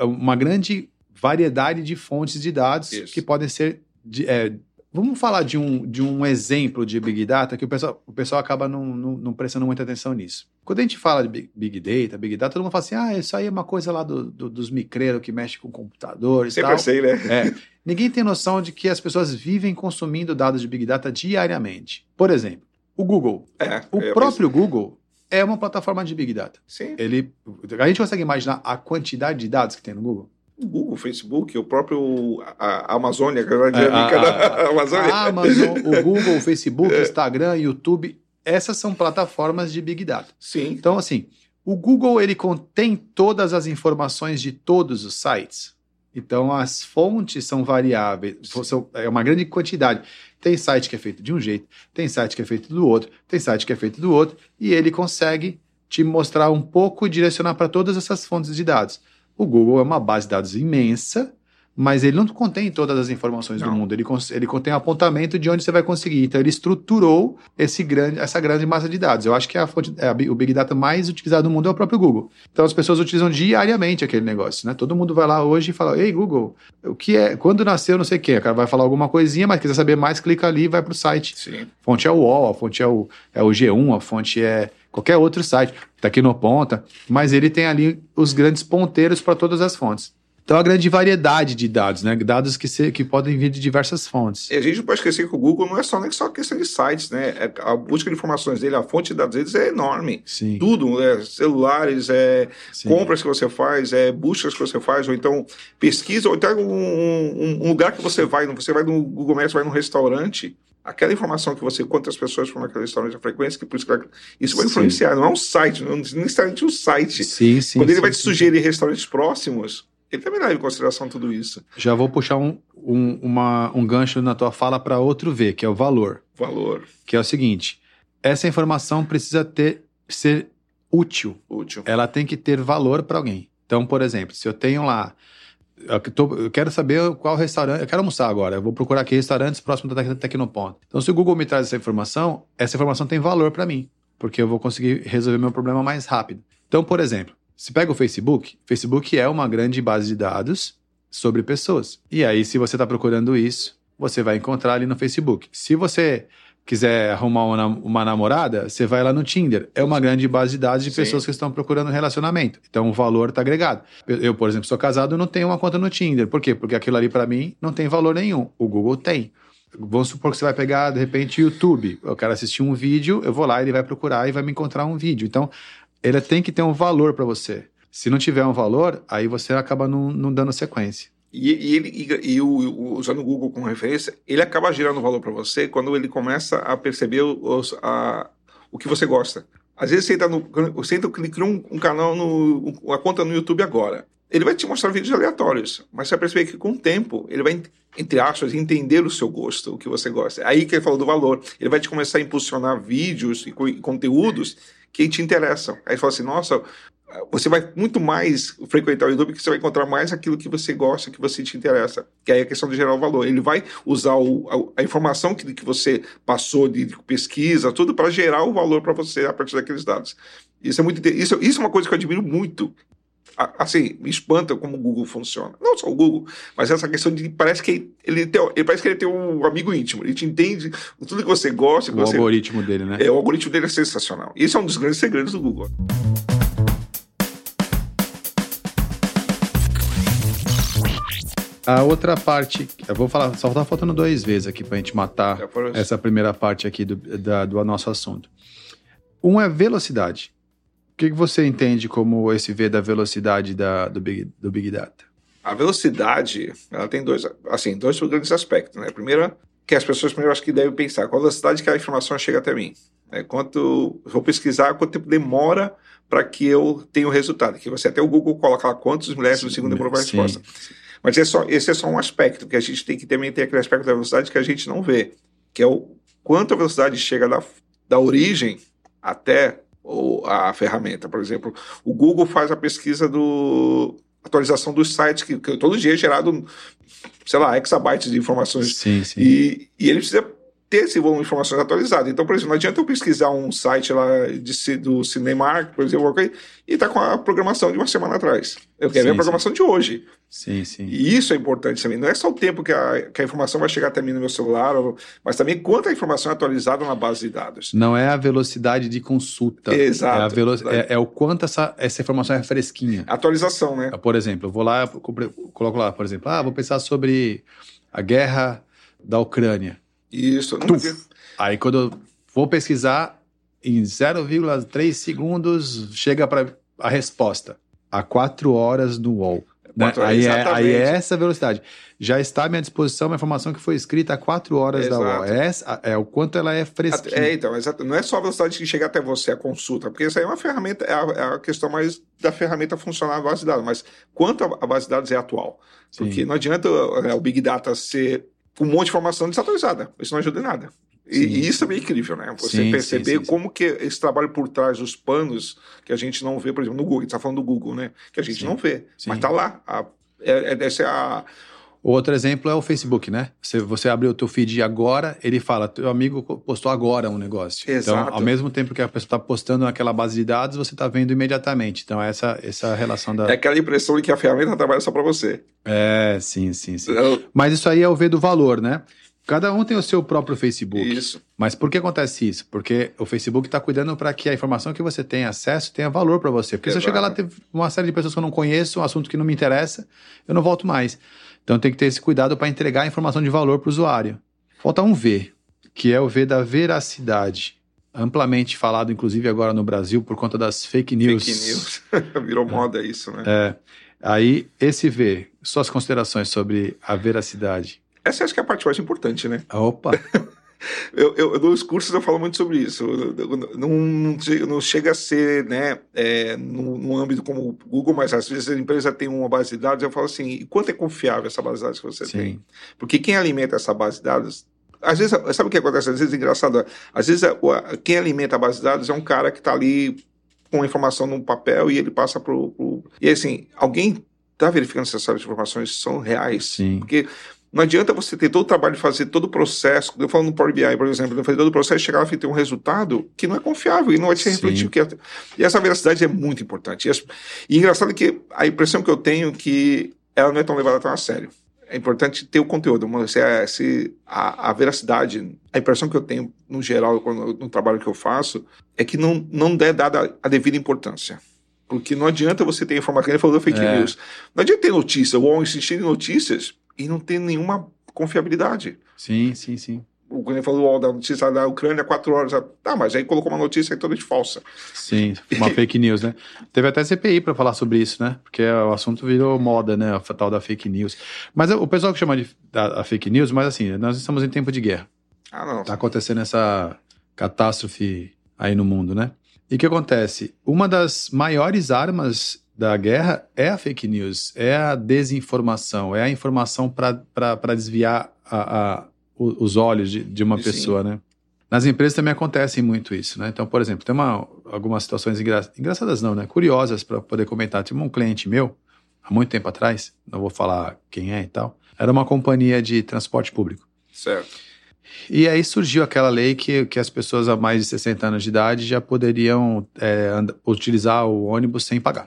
uma grande variedade de fontes de dados Isso. que podem ser. de- é, vamos falar de um, de um exemplo de Big Data que o pessoal, o pessoal acaba não, não, não prestando muita atenção nisso. Quando a gente fala de Big, Data, Big Data, todo mundo fala assim: ah, isso aí é uma coisa lá do, do- dos micreiros que mexe com computadores Sempre tal. assim, né? É. Ninguém tem noção de que as pessoas vivem consumindo dados de Big Data diariamente. Por exemplo, o Google. É, O eu próprio Google é uma plataforma de Big Data. Sim. Ele, a gente consegue imaginar a quantidade de dados que tem no Google? O Google, o Facebook, o próprio a, a Amazônia, que agora é É, dinâmica a- da Amazônia. A Amazon, o Google, o Facebook, o Instagram, YouTube, essas são plataformas de Big Data. Sim. Então, assim, o Google ele contém todas as informações de todos os sites. Então, as fontes são variáveis, Sim. são, é uma grande quantidade. Tem site que é feito de um jeito, tem site que é feito do outro, tem site que é feito do outro, e ele consegue te mostrar um pouco e direcionar para todas essas fontes de dados. O Google é uma base de dados imensa, mas ele não contém todas as informações do Não. mundo. Ele, ele contém um apontamento de onde você vai conseguir. Então, ele estruturou esse grande, essa grande massa de dados. Eu acho que a fonte, é a o Big Data mais utilizado no mundo é o próprio Google. Então, as pessoas utilizam diariamente aquele negócio. Né? Todo mundo vai lá hoje e fala: Ei, Google, o que é? Quando nasceu, não sei o quê. O cara vai falar alguma coisinha, mas quiser saber mais, clica ali e vai para o site. Sim. A fonte é o UOL, a fonte é o, é o G1, a fonte é qualquer outro site, está aqui no ponta, mas ele tem ali os grandes ponteiros para todas as fontes. Então, a grande variedade de dados, né? Dados que, se, que podem vir de diversas fontes. E a gente não pode esquecer que o Google não é só, nem só questão de sites, né? É- A busca de informações dele, a fonte de dados deles é enorme. Sim. Tudo, né? celulares, é, sim. compras que você faz, é, buscas que você faz, ou então pesquisa, ou até um, um- um lugar que você vai, você vai no Google Maps, vai num restaurante, aquela informação que você, quantas pessoas foram naquele restaurante, a frequência, que por isso, que- isso vai Sim. influenciar, não é um site, não não necessariamente um site. Sim, sim. Quando ele sim, vai te sim. sugerir restaurantes próximos, ele também leva em consideração tudo isso. Já vou puxar um, um, uma- um gancho na tua fala para outro V, que é o valor. Valor Que é o seguinte: essa informação precisa ter ser útil. útil. ela tem que ter valor para alguém. Então, por exemplo, se eu tenho lá, eu, tô- eu quero saber qual restaurante, eu quero almoçar agora, eu vou procurar aqui restaurantes próximos da Tec- Tecnoponto. Então, se o Google me traz essa informação, essa informação tem valor para mim, porque eu vou conseguir resolver meu problema mais rápido. Então, por exemplo, se pega o Facebook, Facebook é uma grande base de dados sobre pessoas. E aí, se você está procurando isso, você vai encontrar ali no Facebook. Se você quiser arrumar uma, uma namorada, você vai lá no Tinder. É uma grande base de dados de Sim. pessoas que estão procurando relacionamento. Então o valor está agregado. Eu, por exemplo, sou casado não tenho uma conta no Tinder. Por quê? Porque aquilo ali para mim não tem valor nenhum. O Google tem. Vamos supor que você vai pegar, de repente, YouTube. Eu quero assistir um vídeo, eu vou lá, ele vai procurar e vai me encontrar um vídeo. Então, ele tem que ter um valor para você. Se não tiver um valor, aí você acaba não, não dando sequência. E, e ele, e, e o, usando o Google como referência, ele acaba gerando valor para você quando ele começa a perceber os, a, o que você gosta. Às vezes você entra no, você entra, cria um, um canal, no, uma conta no YouTube agora. Ele vai te mostrar vídeos aleatórios, mas você vai perceber que com o tempo ele vai, entre aspas, entender o seu gosto, o que você gosta. Aí que ele falou do valor. Ele vai te começar a impulsionar vídeos e, co- conteúdos que te interessam. Aí fala assim, nossa, você vai muito mais frequentar o YouTube, que você vai encontrar mais aquilo que você gosta, que você te interessa. Que aí é a questão de gerar o valor. Ele vai usar o- a, a informação que, que você passou de pesquisa, tudo para gerar o valor para você a partir daqueles dados. Isso é muito isso, isso é uma coisa que eu admiro muito. A- Assim, me espanta como o Google funciona. Não só o Google, mas essa questão de parece que ele, tem, ele parece que ele tem um amigo íntimo. Ele te entende tudo que você gosta, que O você algoritmo dele, né? é, o algoritmo dele é sensacional. Esse é um dos grandes segredos do Google. A outra parte, eu vou falar, só tá faltando dois vezes aqui pra gente matar essa primeira parte aqui do, da- do nosso assunto. Um é velocidade. O que, que você entende como esse V da velocidade da, do, Big, do Big Data? A velocidade, ela tem dois, assim, dois grandes aspectos, né? Primeiro, que as pessoas primeiro acho que devem pensar, qual a velocidade que a informação chega até mim? Né? Quanto, vou pesquisar quanto tempo demora para que eu tenha o resultado, que você até o Google coloca lá quantos milésimos de segundo demorou para a Sim. Mas é só, esse é só um aspecto, que a gente tem que também ter aquele aspecto da velocidade que a gente não vê, que é o quanto a velocidade chega da, da origem até o, a ferramenta. Por exemplo, o Google faz a pesquisa do atualização dos sites, que, que todo dia é gerado, sei lá, exabytes de informações. Sim, sim. E, e ele precisa ter esse volume de informações atualizado. Então, por exemplo, não adianta eu pesquisar um site lá de, do Cinemark, por exemplo, e tá com a programação de uma semana atrás. Eu quero sim, ver a programação sim. de hoje. Sim, sim. E isso é importante também. Não é só o tempo que a, que a informação vai chegar até mim no meu celular, mas também quanto a informação é atualizada na base de dados. Não é a velocidade de consulta. Exato. É, velo... é, é o quanto essa, essa informação é fresquinha. Atualização, né? Por exemplo, eu vou lá, coloco lá, por exemplo, ah, vou pensar sobre a guerra da Ucrânia. Isso. Aí quando eu vou pesquisar, em 0,3 segundos chega para a resposta. Há quatro horas no UOL. Né? Aí, é, aí, é, essa velocidade. Já está à minha disposição uma informação que foi escrita há quatro horas Exato. da UOL. É, essa, é o quanto ela é fresquinha. É, então, não é só a velocidade que chega até você, a consulta, porque isso aí é uma ferramenta, é a, é a questão mais da ferramenta funcionar a base de dados, mas quanto a, a base de dados é atual. Porque Sim. não adianta é, o Big Data ser um monte de informação desatualizada. Isso não ajuda em nada. E, e, isso é meio incrível, né? Você sim, perceber sim, sim, como que esse trabalho por trás dos panos que a gente não vê, por exemplo, no Google, a gente está falando do Google, né? Que a gente não vê, mas está lá. A, é, é, essa é a... Outro exemplo é o Facebook, né? Você, você abre o teu feed agora, ele fala, teu amigo postou agora um negócio. Exato. Então, ao mesmo tempo que a pessoa está postando naquela base de dados, você está vendo imediatamente. Então, essa, essa relação da... É aquela impressão de que a ferramenta trabalha só para você. É, sim, sim, sim. Eu... Mas isso aí é o ver do valor, né? Cada um tem o seu próprio Facebook. Isso. Mas por que acontece isso? Porque o Facebook está cuidando para que a informação que você tem acesso tenha valor para você. Porque Exato. se eu chegar lá ter uma série de pessoas que eu não conheço, um assunto que não me interessa, eu não volto mais. Então tem que ter esse cuidado para entregar informação de valor para o usuário. Falta um V, que é o V da veracidade. Amplamente falado, inclusive agora no Brasil, por conta das fake news. Fake news. Virou moda isso, né? É. Aí, esse V, suas considerações sobre a veracidade. Essa acho que é a parte mais importante, né? Opa! eu, eu, nos cursos eu falo muito sobre isso. Não, não, não chega a ser, né, é, no, no, âmbito como o Google, mas às vezes a empresa tem uma base de dados, eu falo assim, e quanto é confiável essa base de dados que você Sim. tem? Porque quem alimenta essa base de dados, às vezes, sabe o que acontece? Às vezes é engraçado, às vezes quem alimenta a base de dados é um cara que está ali com a informação num papel e ele passa para o... E assim, alguém está verificando se essas informações são reais? Sim. Porque não adianta você ter todo o trabalho de fazer todo o processo, eu falo no Power BI, por exemplo, de fazer todo o processo e chegar lá e ter um resultado que não é confiável e não vai ser refletido. Que é... E essa veracidade é muito importante. E, as... e engraçado que a impressão que eu tenho é que ela não é tão levada tão a sério. É importante ter o conteúdo, mas se, a, se a, a, veracidade, a impressão que eu tenho no geral quando, no trabalho que eu faço é que não, não é dada a devida importância. Porque não adianta você ter informação, ele falou fake é. news. Não adianta ter notícia, ou insistir em notícias e não tem nenhuma confiabilidade. Sim, sim, sim. O Glenn falou da notícia da Ucrânia, quatro horas. Tá, mas aí colocou uma notícia totalmente falsa. Sim, uma fake news, né? Teve até CPI para falar sobre isso, né? Porque o assunto virou moda, né? A tal da fake news. Mas o pessoal que chama de da, fake news, mas assim, nós estamos em tempo de guerra. Ah, não. Tá acontecendo essa catástrofe aí no mundo, né? E o que acontece? Uma das maiores armas da guerra é a fake news, é a desinformação, é a informação para desviar a, a, os olhos de, de uma Sim. pessoa, né? Nas empresas também acontece muito isso, né? Então, por exemplo, tem uma, algumas situações engra, engraçadas não, né? Curiosas para poder comentar. Tinha um cliente meu, há muito tempo atrás, não vou falar quem é e tal, era uma companhia de transporte público. Certo. E aí surgiu aquela lei que, que as pessoas a mais de 60 anos de idade já poderiam é, utilizar o ônibus sem pagar.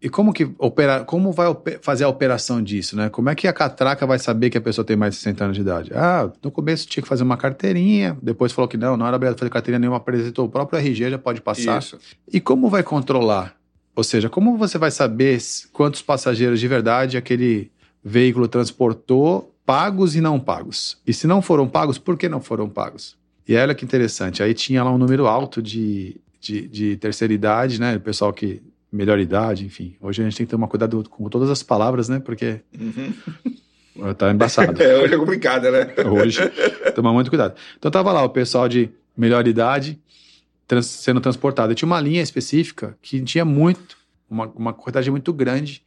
E como que opera, como vai fazer a operação disso, né? Como é que a catraca vai saber que a pessoa tem mais de 60 anos de idade? Ah, no começo tinha que fazer uma carteirinha, depois falou que não, não era obrigado fazer carteirinha nenhuma, apresentou o próprio RG, já pode passar. Isso. E como vai controlar? Ou seja, como você vai saber quantos passageiros de verdade aquele veículo transportou, pagos e não pagos? E se não foram pagos, por que não foram pagos? E olha que interessante, aí tinha lá um número alto de, de, de terceira idade, né? O pessoal que melhor idade, enfim. Hoje a gente tem que tomar cuidado com todas as palavras, né? Porque uhum. tá embaçado. É, hoje é complicado, né? Hoje, tomar muito cuidado. Então tava lá o pessoal de melhor idade trans, sendo transportado. E tinha uma linha específica que tinha muito, uma, uma quantidade muito grande,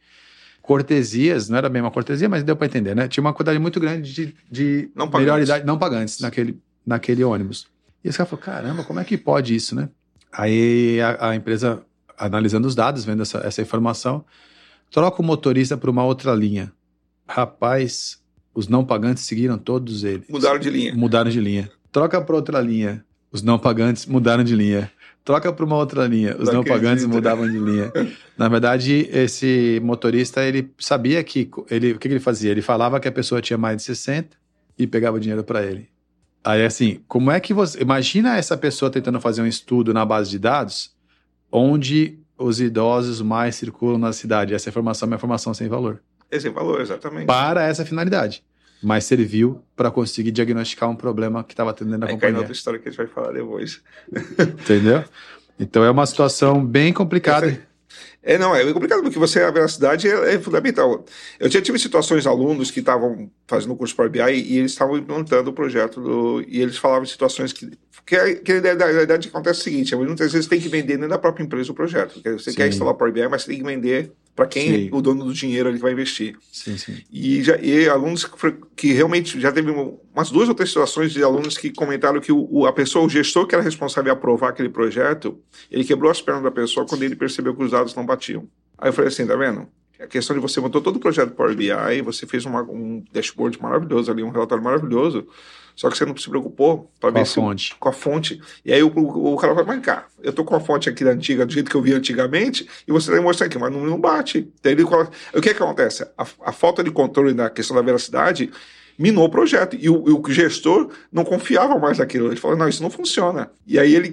cortesias, não era bem uma cortesia, mas deu para entender, né? Tinha uma quantidade muito grande de, de não melhor idade, não pagantes naquele, naquele ônibus. E esse cara falou, caramba, como é que pode isso, né? Aí a, a empresa, analisando os dados, vendo essa, essa informação, troca o motorista para uma outra linha. Rapaz, os não pagantes seguiram todos eles. Mudaram de linha. Mudaram de linha. Troca para outra linha. Os não pagantes mudaram de linha. Troca para uma outra linha. Os Não não, pagantes mudavam de linha. Na verdade, esse motorista, ele sabia que ele, o que, que ele fazia? Ele falava que a pessoa tinha mais de 60 e pegava dinheiro para ele. Aí assim, como é que você imagina essa pessoa tentando fazer um estudo na base de dados onde os idosos mais circulam na cidade? Essa informação é uma informação sem valor é o valor, exatamente. para essa finalidade, mas serviu para conseguir diagnosticar um problema que estava atendendo na Aí companhia. outra história que a gente vai falar depois. Entendeu? Então é uma situação bem complicada. É, não, é complicado porque você, a veracidade é, é fundamental. Eu já tive situações, alunos que estavam fazendo o curso Power BI e eles estavam implantando o projeto do, e eles falavam de situações que. Que, que na verdade acontece o seguinte: muitas vezes tem que vender dentro da própria empresa o projeto. Porque Você Sim. quer instalar o Power BI, mas você tem que vender para quem Sim. o dono do dinheiro ali que vai investir. Sim, sim. E, já, e alunos que realmente já teve um- umas duas ou três situações de alunos que comentaram que o, o- a pessoa, o gestor que era responsável em aprovar aquele projeto, ele quebrou as pernas da pessoa quando ele percebeu que os dados não batiam. Aí eu falei assim, tá vendo? A questão de você montou todo o projeto Power BI, você fez uma- um dashboard maravilhoso ali, um relatório maravilhoso, só que você não se preocupou para Com ver a se fonte. com a fonte. E aí o, o, o cara vai marcar. Eu tô com a fonte aqui da antiga, do jeito que eu vi antigamente, e você vai mostrar aqui, mas não, não bate. Daí ele. O que é que acontece? A, a falta de controle na questão da veracidade minou o projeto. E o, o gestor não confiava mais naquilo. Ele falou, não, isso não funciona. E aí ele,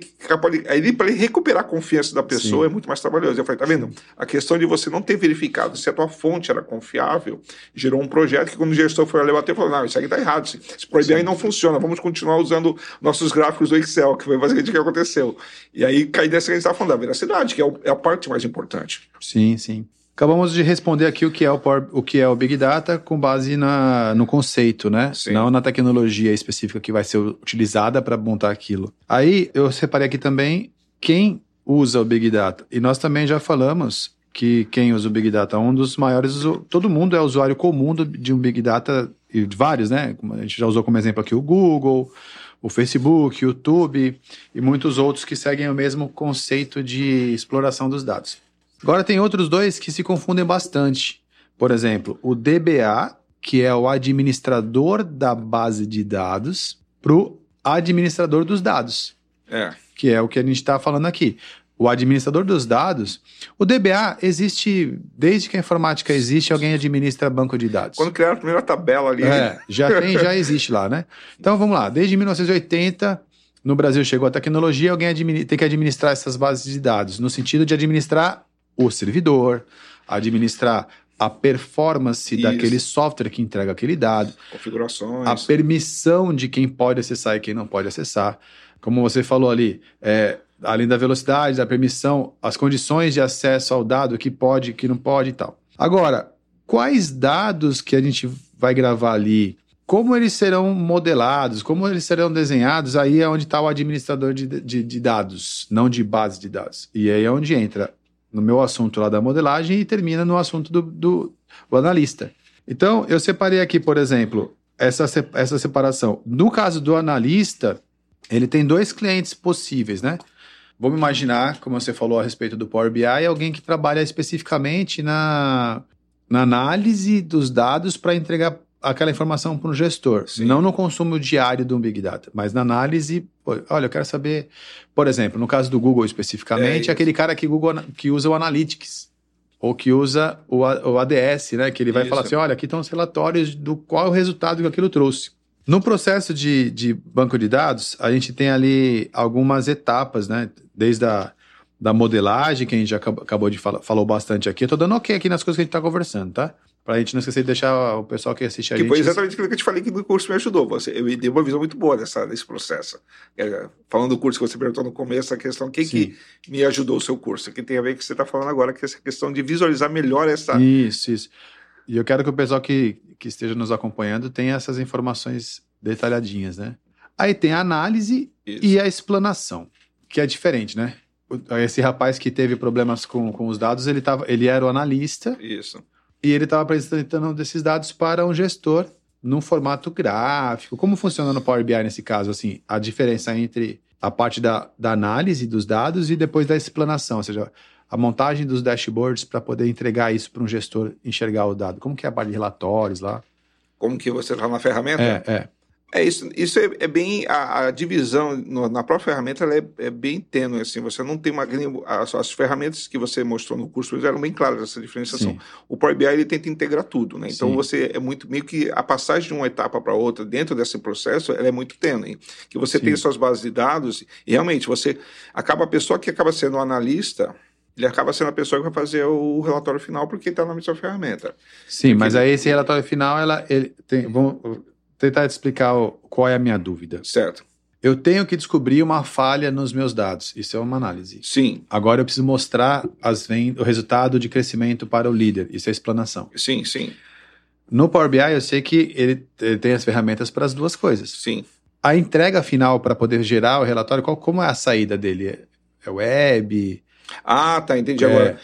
aí ele para ele recuperar a confiança da pessoa Sim. é muito mais trabalhoso. Eu falei, tá vendo? A questão de você não ter verificado se a tua fonte era confiável gerou um projeto que quando o gestor foi olhar bater, falou, não, isso aqui tá errado. Esse, esse Power BI não funciona. Vamos continuar usando nossos gráficos do Excel, que foi basicamente o que aconteceu. E aí cai dessa que a gente estava falando, da veracidade, que é, o- é a parte mais importante. Sim, sim. Acabamos de responder aqui o que é o, Power- o, que é o Big Data com base na, no conceito, né? Sim. Não na tecnologia específica que vai ser utilizada para montar aquilo. Aí eu separei aqui também quem usa o Big Data. E nós também já falamos que quem usa o Big Data, um dos maiores, todo mundo é usuário comum de um Big Data, e de vários, né? A gente já usou como exemplo aqui o Google, o Facebook, o YouTube e muitos outros que seguem o mesmo conceito de exploração dos dados. Agora tem outros dois que se confundem bastante. Por exemplo, o DBA, que é o administrador da base de dados, para o administrador dos dados, É. que é o que a gente está falando aqui. O administrador dos dados, o DBA existe desde que a informática existe, alguém administra banco de dados. Quando criaram a primeira tabela ali, É, já tem, já existe lá, né? Então vamos lá, desde 1980 no Brasil chegou a tecnologia, alguém tem que administrar essas bases de dados, no sentido de administrar o servidor, administrar a performance Isso. daquele software que entrega aquele dado, configurações. a permissão de quem pode acessar e quem não pode acessar. Como você falou ali, é, além da velocidade, da permissão, as condições de acesso ao dado, que pode, que não pode e tal. Agora, quais dados que a gente vai gravar ali? Como eles serão modelados? Como eles serão desenhados? Aí é onde está o administrador de, de, de dados, não de base de dados. E aí é onde entra no meu assunto lá da modelagem e termina no assunto do, do, do analista. Então, eu separei aqui, por exemplo, essa, essa separação. No caso do analista, ele tem dois clientes possíveis, né? Vamos imaginar, como você falou a respeito do Power BI, alguém que trabalha especificamente na, na análise dos dados para entregar aquela informação para um gestor. Sim. Não no consumo diário do Big Data, mas na análise. pô, Olha, eu quero saber, por exemplo, no caso do Google É especificamente, isso. aquele cara que, Google, que usa o Analytics. Ou que usa o, o ADS, né? Que ele vai Isso. falar assim: olha, aqui estão os relatórios do qual é o resultado que aquilo trouxe. No processo de, de banco de dados, a gente tem ali algumas etapas, né? Desde a da modelagem, que a gente já acab- acabou de falar, falou bastante aqui. Eu tô dando ok aqui nas coisas que a gente tá conversando, tá? Pra gente não esquecer de deixar o pessoal que assiste a Que gente. foi exatamente aquilo que eu te falei que no curso me ajudou. Você, eu me dei uma visão muito boa dessa, desse processo. É, falando do curso que você perguntou no começo, a questão, o que, Sim. que me ajudou o seu curso? Que tem a ver com o que você está falando agora, que é essa questão de visualizar melhor essa. Isso, isso. E eu quero que o pessoal que, que esteja nos acompanhando tenha essas informações detalhadinhas, né? Aí tem a análise Isso. e a explanação, que é diferente, né? O- Esse rapaz que teve problemas com, com os dados, ele, tava, ele era o analista Isso. E ele estava apresentando desses dados para um gestor num formato gráfico. Como funciona no Power BI nesse caso? Assim, a diferença entre a parte da, da análise dos dados e depois da explanação, ou seja, a montagem dos dashboards para poder entregar isso para um gestor enxergar o dado. Como que é a parte de relatórios lá? Como que você está na ferramenta? É, é. É isso, isso é, é bem a, a divisão no, na própria ferramenta ela é, é, bem tênue assim. Você não tem uma as, as, ferramentas que você mostrou no curso eram bem claras essa diferenciação. Sim. O Power BI ele tenta integrar tudo, né? Então Sim. você é muito meio que a passagem de uma etapa para outra dentro desse processo ela é muito tênue. Que você Sim. tem suas bases de dados e realmente você acaba a pessoa que acaba sendo um analista ele acaba sendo a pessoa que vai fazer o relatório final porque está na mesma ferramenta. Sim, porque mas aí esse relatório final, ela, ele tem, vamos tentar te explicar qual é a minha dúvida. Certo. Eu tenho que descobrir uma falha nos meus dados. Isso é uma análise. Sim. Agora eu preciso mostrar o resultado de crescimento para o líder. Isso é explanação. Sim, sim. No Power BI eu sei que ele, ele tem as ferramentas para as duas coisas. Sim. A entrega final para poder gerar o relatório, qual, como é a saída dele? É web? Ah, tá, entendi é, agora.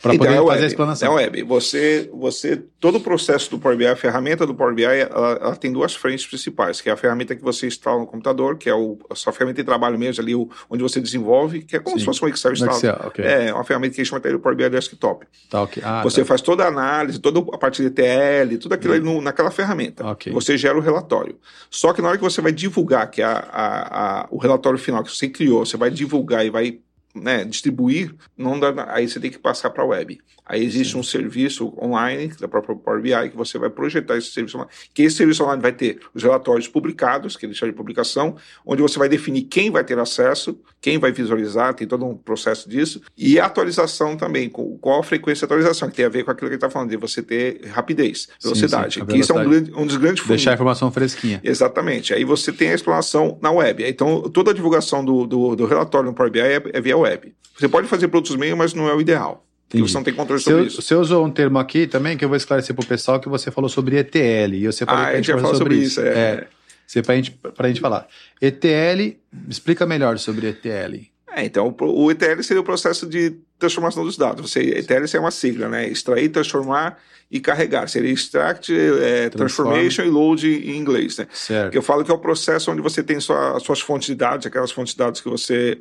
Para poder então, é fazer web, a explanação. É web. Você, você, todo o processo do Power BI, a ferramenta do Power BI, ela, ela, tem duas frentes principais, que é a ferramenta que você instala no computador, que é o, a sua ferramenta de trabalho mesmo, ali o, onde você desenvolve, que é como Sim. se fosse um Excel instalado. Excel, okay. É uma ferramenta que a gente chama de Power BI Desktop. Tá, okay. ah, você tá. faz toda a análise, toda a parte de TL, tudo aquilo no, naquela ferramenta. Okay. Você gera o relatório. Só que na hora que você vai divulgar, que é a, a, a, o relatório final que você criou, você vai divulgar e vai né, distribuir, não dá, aí você tem que passar para a web. Aí existe Sim. um serviço online da própria Power BI que você vai projetar esse serviço online. Que esse serviço online vai ter os relatórios publicados, que ele chama de publicação, onde você vai definir quem vai ter acesso, quem vai visualizar, tem todo um processo disso, e a atualização também, qual a frequência de atualização, que tem a ver com aquilo que ele está falando, de você ter rapidez, velocidade. Sim, sim, que isso é um, um dos grandes fundos. Deixar a informação fresquinha. Exatamente. Aí você tem a explanação na web. Então, toda a divulgação do, do, do relatório no Power BI é, é via web. Você pode fazer para outros meios, mas não é o ideal. Entendi. Você não tem controle sobre você, isso. Você usou um termo aqui também que eu vou esclarecer para o pessoal que você falou sobre ETL. E você falou ah, que a gente já falou sobre isso. isso é. é. Você para gente, a gente falar. ETL, explica melhor sobre ETL. É, então, o ETL seria o processo de transformação dos dados. Você, ETL é uma sigla, né? Extrair, transformar e carregar. Seria extract, é, transformation e load em inglês, né? Certo. Eu falo que é o processo onde você tem sua, suas fontes de dados, aquelas fontes de dados que você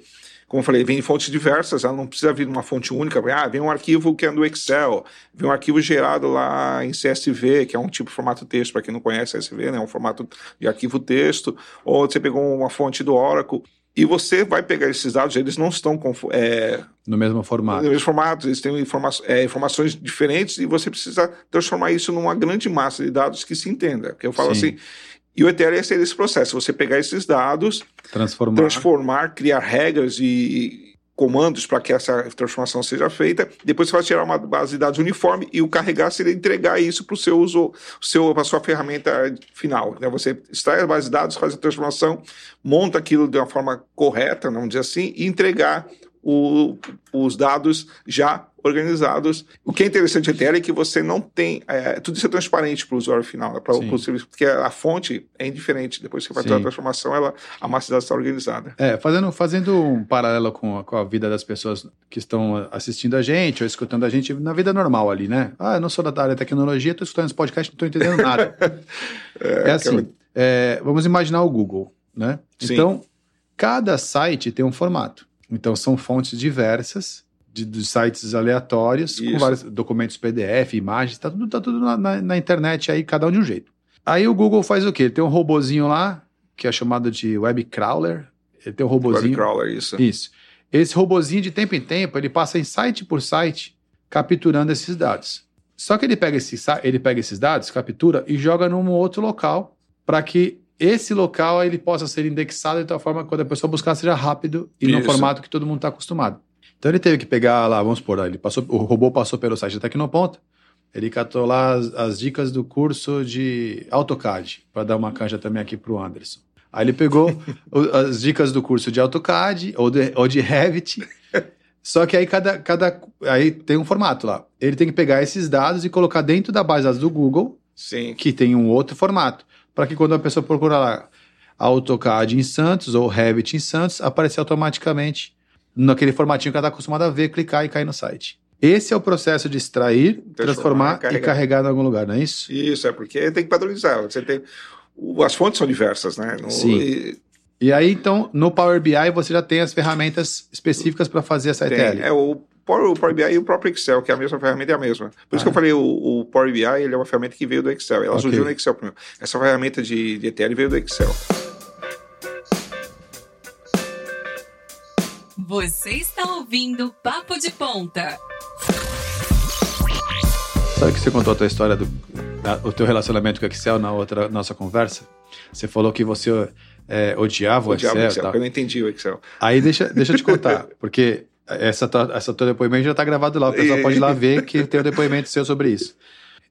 como eu falei, vem de fontes diversas, ela não precisa vir de uma fonte única. Ah, vem um arquivo que é do Excel, vem um arquivo gerado lá em CSV, que é um tipo de formato texto, para quem não conhece CSV, né? um formato de arquivo texto, ou você pegou uma fonte do Oracle. E você vai pegar esses dados, eles não estão é, no mesmo formato. No mesmo formato, eles têm informa é, informações diferentes e você precisa transformar isso numa grande massa de dados que se entenda. Que eu falo Sim. assim, e o ETL é esse processo, você pegar esses dados, transformar, transformar criar regras e comandos para que essa transformação seja feita. Depois você vai tirar uma base de dados uniforme e o carregar seria entregar isso para o seu uso, seu, a sua ferramenta final. Né? Você extrai a base de dados, faz a transformação, monta aquilo de uma forma correta, vamos dizer assim, e entregar o, os dados já organizados. O que é interessante ETL é que você não tem. É, tudo isso é transparente para o usuário final, né, para o serviço, porque a fonte é indiferente. Depois que você fazer a transformação, ela, a massa de dados está organizada. É, fazendo, fazendo um paralelo com a, com a vida das pessoas que estão assistindo a gente ou escutando a gente na vida normal ali, né? Ah, eu não sou da área de tecnologia, estou escutando esse podcast, não estou entendendo nada. é, é, assim, é, vamos imaginar o Google, né? Sim. Então, cada site tem um formato. Então, são fontes diversas de, de sites aleatórios, Isso. com vários documentos PDF, imagens, tá tudo, tá tudo na, na, na, internet aí, cada um de um jeito. Aí o Google faz o quê? Ele tem um robozinho lá, que é chamado de web crawler. Ele tem um robozinho. Web crawler, isso. Isso. Esse robozinho, de tempo em tempo, ele passa em site por site, capturando esses dados. Só que ele pega, esse, ele pega esses dados, captura e joga num outro local para que esse local ele possa ser indexado de tal forma que quando a pessoa buscar seja rápido e Isso. no formato que todo mundo está acostumado. Então ele teve que pegar lá, vamos supor, ele passou, o robô passou pelo site da Tecnoponta, ele catou lá as, as dicas do curso de AutoCAD, para dar uma canja também aqui para o Anderson. Aí ele pegou as dicas do curso de AutoCAD ou de, ou de Revit, só que aí cada, cada aí tem um formato lá. Ele tem que pegar esses dados e colocar dentro da base de dados do Google, Sim. que tem um outro formato para que quando a pessoa procurar lá AutoCAD em Santos ou Revit em Santos, apareça automaticamente naquele formatinho que ela está acostumada a ver, clicar e cair no site. Esse é o processo de extrair, transformar, Transformar, e carregar. carregar em algum lugar, não é isso? Isso, é porque tem que padronizar. Você tem. As fontes são diversas, né? No- Sim. e- E aí, então, no Power BI você já tem as ferramentas específicas para fazer essa Tem, ETL. é o o Power BI e o próprio Excel, que é a mesma ferramenta, é a mesma. Por isso que eu falei, o, o Power BI ele é uma ferramenta que veio do Excel. Ela Ok. surgiu no Excel primeiro. Essa ferramenta de, de ETL veio do Excel. Você está ouvindo Papo de Ponta. Sabe que você contou a tua história do da- o teu relacionamento com o Excel na outra nossa conversa? Você falou que você é, odiava o O Excel. do e Excel, eu não entendi o Excel. Aí deixa, deixa eu te contar, porque essa, essa teu depoimento já está gravado lá, o pessoal pode ir lá ver que tem o depoimento seu sobre isso.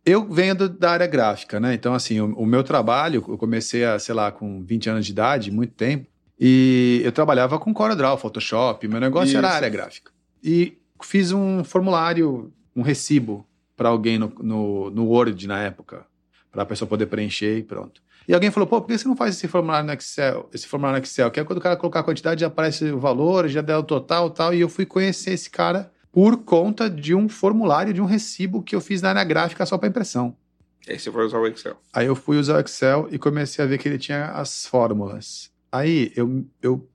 Eu venho do- da área gráfica, né? Então, assim, o, o meu trabalho, eu comecei a, sei lá, com 20 anos de idade, muito tempo, e eu trabalhava com CorelDRAW, Photoshop, meu negócio era a Isso. área gráfica. E fiz um formulário, um recibo para alguém no, no, no Word na época, para a pessoa poder preencher e pronto. E alguém falou, pô, por que você não faz esse formulário no Excel? Esse formulário no Excel, que é quando o cara colocar a quantidade, já aparece o valor, já dá o total e tal. E eu fui conhecer esse cara por conta de um formulário, de um recibo que eu fiz na área gráfica só para impressão. Aí você vai usar o Excel. Aí eu fui usar o Excel e comecei a ver que ele tinha as fórmulas. Aí eu, eu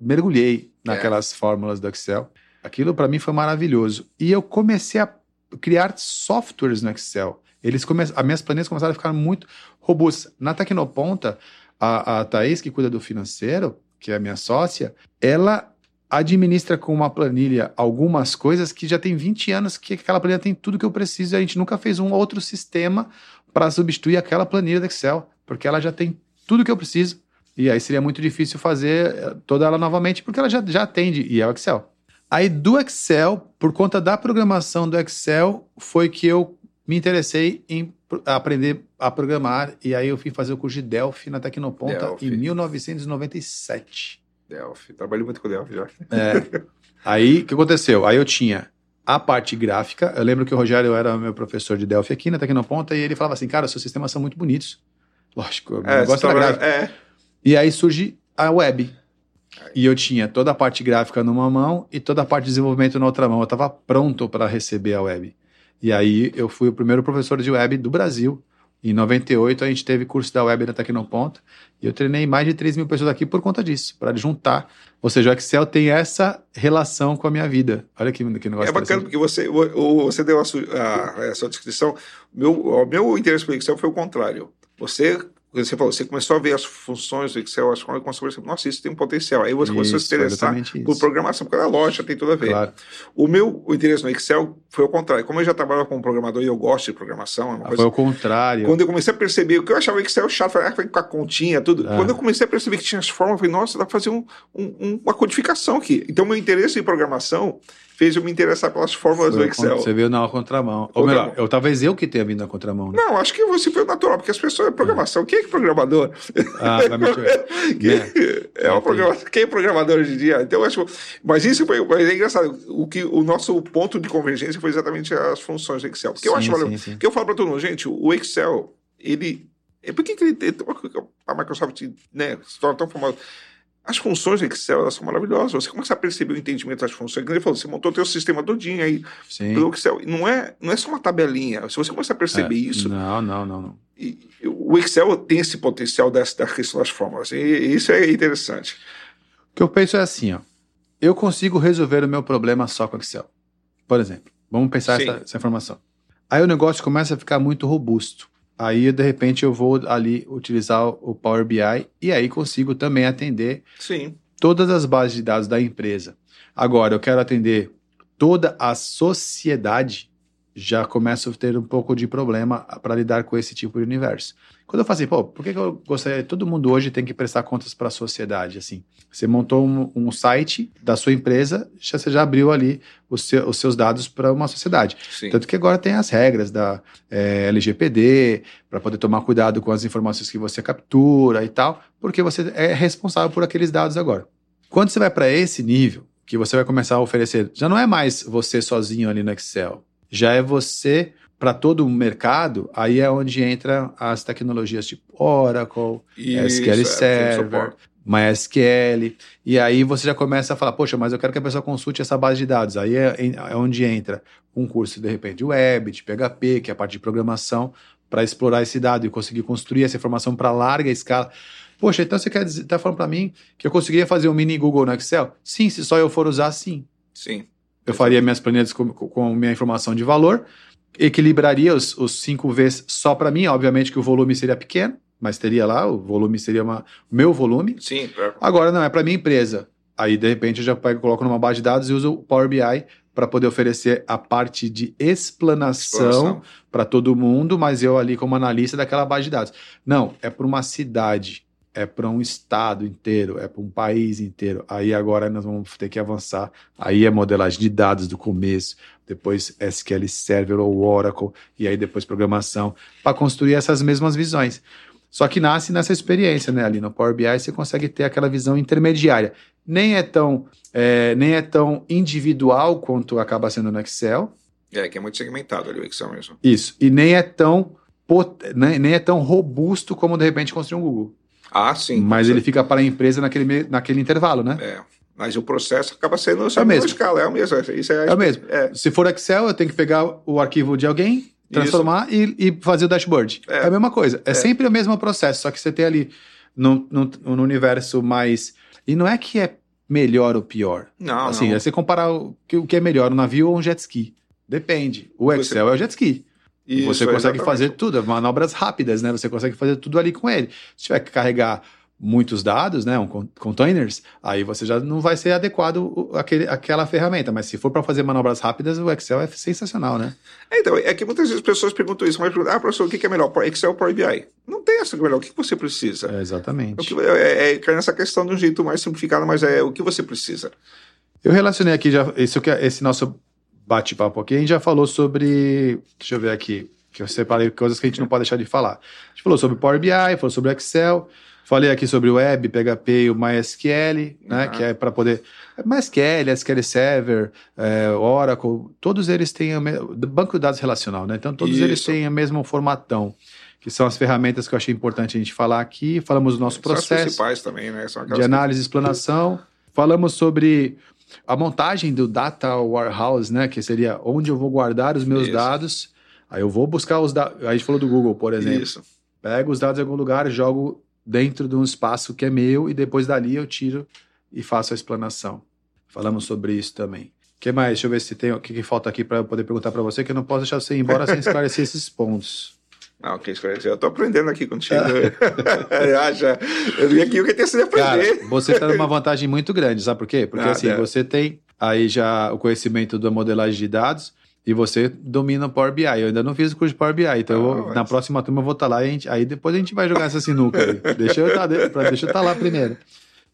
mergulhei naquelas fórmulas do Excel. Aquilo para mim foi maravilhoso. E eu comecei a criar softwares no Excel. Eles come... As minhas planilhas começaram a ficar muito robustas. Na Tecnoponta, a, a Thaís, que cuida do financeiro, que é a minha sócia, ela administra com uma planilha algumas coisas que já tem 20 anos que aquela planilha tem tudo que eu preciso e a gente nunca fez um outro sistema para substituir aquela planilha do Excel, porque ela já tem tudo que eu preciso. E aí seria muito difícil fazer eh, toda ela novamente, porque ela já, já atende, e é o Excel. Aí do Excel, por conta da programação do Excel, foi que eu me interessei em aprender a programar, e aí eu fui fazer o curso de Delphi na Tecnoponta Delphi. em 1997. Delphi. Trabalhei muito com Delphi já. É. Aí, o que aconteceu? Aí eu tinha a parte gráfica. Eu lembro que o Rogério era meu professor de Delphi aqui na Tecnoponta e ele falava assim, cara, seus sistemas são muito bonitos. Lógico, o É, era trabalha- gráfico. é. E aí surge a web. E eu tinha toda a parte gráfica numa mão e toda a parte de desenvolvimento na outra mão. Eu estava pronto para receber a web. E aí eu fui o primeiro professor de web do Brasil. Em 98 a gente teve curso da web na Tecnoponta e eu treinei mais de 3 mil pessoas aqui por conta disso, para juntar. Ou seja, o Excel tem essa relação com a minha vida. Olha que, que negócio É bacana porque você, você deu a, su- a- a sua descrição. Meu, o meu interesse pelo Excel foi o contrário. Você, você falou, você começou a ver as funções do Excel, as perceber, nossa, isso tem um potencial. Aí você começou a se Isso, interessar por isso. programação, porque a lógica tem tudo a ver. Claro. O meu o interesse no Excel foi o contrário. Como eu já trabalhava como programador e eu gosto de programação, é uma Ah, coisa Foi o contrário. quando eu comecei a perceber, o que eu achava Excel chato, falei, ah, com a continha, tudo. Ah. Quando eu comecei a perceber que tinha as formas, eu falei, nossa, dá pra fazer um- um- uma codificação aqui. Então, meu interesse em programação fez eu me interessar pelas fórmulas Foi do Excel. Você veio na contramão. Ou melhor, eu, talvez eu que tenha vindo na contramão. Né? Não, acho que você foi natural, porque as pessoas. Programação, quem é que é programador? Ah, vai me Quem- né? é Entendi. programação, quem é programador hoje em dia? Então, eu acho. Mas isso foi. Mas é engraçado. O, que, o nosso ponto de convergência foi exatamente as funções do Excel. Porque eu Sim, acho. sim, sim. Porque eu falo para todo mundo, gente, o Excel, ele. É por que, que ele. A Microsoft né, se torna tão famosa? As funções do Excel, elas são maravilhosas. Você começa a perceber o entendimento das funções. Como ele falou, você montou o teu sistema todinho aí Sim. pelo Excel. E não é, não é só uma tabelinha. Se você começar a perceber É, isso, Não, não, não, não. e- o Excel tem esse potencial dessa, da questão das fórmulas. E isso é interessante. O que eu penso é assim, ó. Eu consigo resolver o meu problema só com Excel. Por exemplo, vamos pensar essa, essa informação. Aí o negócio começa a ficar muito robusto. Aí, de repente, eu vou ali utilizar o Power BI e aí consigo também atender Sim. todas as bases de dados da empresa. Agora, eu quero atender toda a sociedade, já começo a ter um pouco de problema para lidar com esse tipo de universo. Quando eu falo assim, pô, por que, que eu gostaria? Todo mundo hoje tem que prestar contas para a sociedade, assim. Você montou um, um site da sua empresa, já, você já abriu ali os, seu- os seus dados para uma sociedade. Sim. Tanto que agora tem as regras da eh, LGPD, para poder tomar cuidado com as informações que você captura e tal, porque você é responsável por aqueles dados agora. Quando você vai para esse nível, que você vai começar a oferecer, já não é mais você sozinho ali no Excel, já é você para todo o mercado, aí é onde entra as tecnologias tipo Oracle, Isso, SQL é, Server, suporte. MySQL, e aí você já começa a falar, poxa, mas eu quero que a pessoa consulte essa base de dados. Aí é, é onde entra um curso, de repente, de web, de PHP, que é a parte de programação, para explorar esse dado e conseguir construir essa informação para larga escala. Poxa, então você quer dizer, tá falando para mim que eu conseguiria fazer um mini Google no Excel? Sim, se só eu for usar, sim. Sim. Eu faria minhas planilhas com, com minha informação de valor, equilibraria os, os 5 Vs só para mim, obviamente que o volume seria pequeno, mas teria lá, o volume seria o meu volume. Sim. é. Agora não, é para minha empresa. Aí, de repente, eu já pego, coloco numa base de dados e uso o Power BI para poder oferecer a parte de explanação para todo mundo, mas eu ali como analista daquela base de dados. Não, é para uma cidade, é para um estado inteiro, é para um país inteiro. Aí agora nós vamos ter que avançar. Aí é modelagem de dados do começo, depois SQL Server ou Oracle, e aí depois programação, para construir essas mesmas visões. Só que nasce nessa experiência, né? Ali no Power BI você consegue ter aquela visão intermediária. Nem é tão, é, nem é tão individual quanto acaba sendo no Excel. É, que é muito segmentado ali o Excel mesmo. Isso. E nem é tão nem, nem é tão robusto como de repente construir um Google. Ah, sim. Mas ele fica para a empresa naquele, naquele intervalo, né? É. Mas o processo acaba sendo É a o mesma mesmo. escala, é o mesmo. Isso é, É o mesmo. É. Se for Excel, eu tenho que pegar o arquivo de alguém, transformar e, e fazer o dashboard. É. É. a mesma coisa. É, É. sempre o mesmo processo, só que você tem ali no, no, no universo mais. E não é que é melhor ou pior. Não, assim, não. é você comparar o que, o que é melhor, um navio ou um jet ski. Depende. O Você- Excel é o jet ski. Isso, você consegue exatamente. fazer tudo, manobras rápidas, né? Você consegue fazer tudo ali com ele. Se tiver que carregar muitos dados, né, um con- containers, aí você já não vai ser adequado aquele, aquela ferramenta. Mas se for para fazer manobras rápidas, o Excel é sensacional, né? É, Então, é que muitas vezes as pessoas perguntam isso, mas perguntam, ah, professor, o que é melhor, Excel ou Power BI? Não tem essa que é melhor, o que você precisa? É, exatamente. que- é, é, cai nessa questão de um jeito mais simplificado, mas é o que você precisa. Eu relacionei aqui já esse, é- esse nosso bate-papo aqui, a gente já falou sobre, deixa eu ver aqui, que eu separei coisas que a gente não pode deixar de falar. A gente falou sobre Power BI, falou sobre Excel, falei aqui sobre o Web, PHP e o MySQL, né, Uhum. que é para poder MySQL, SQL Server, é, Oracle, todos eles têm o me- banco de dados relacional, né? Então todos eles Isso. têm o mesmo formatão, que são as ferramentas que eu achei importante a gente falar aqui. Falamos do nosso processo principais também, né? De análise e explanação. Falamos sobre a montagem do data warehouse, né? Que seria onde eu vou guardar os meus Isso. dados. Aí eu vou buscar os dados. A gente falou do Google, por exemplo. Isso. Pego os dados em algum lugar, jogo dentro de um espaço que é meu e depois dali eu tiro e faço a explanação. Falamos sobre isso também. O que mais? Deixa eu ver se tem o que, que falta aqui para eu poder perguntar para você, que eu não posso deixar você ir embora sem esclarecer esses pontos. Não, que esclarecer. Eu tô aprendendo aqui contigo. ah, já. Eu vim aqui o que tem que aprender. Cara, você está numa vantagem muito grande, sabe por quê? Porque Ah, assim, é. você tem aí já o conhecimento da modelagem de dados e você domina o Power BI. Eu ainda não fiz o curso de Power BI, então eu vou- Ah, mas- na próxima turma eu vou estar lá e a gente- aí depois a gente vai jogar essa sinuca aí. deixa eu estar eu estar lá primeiro.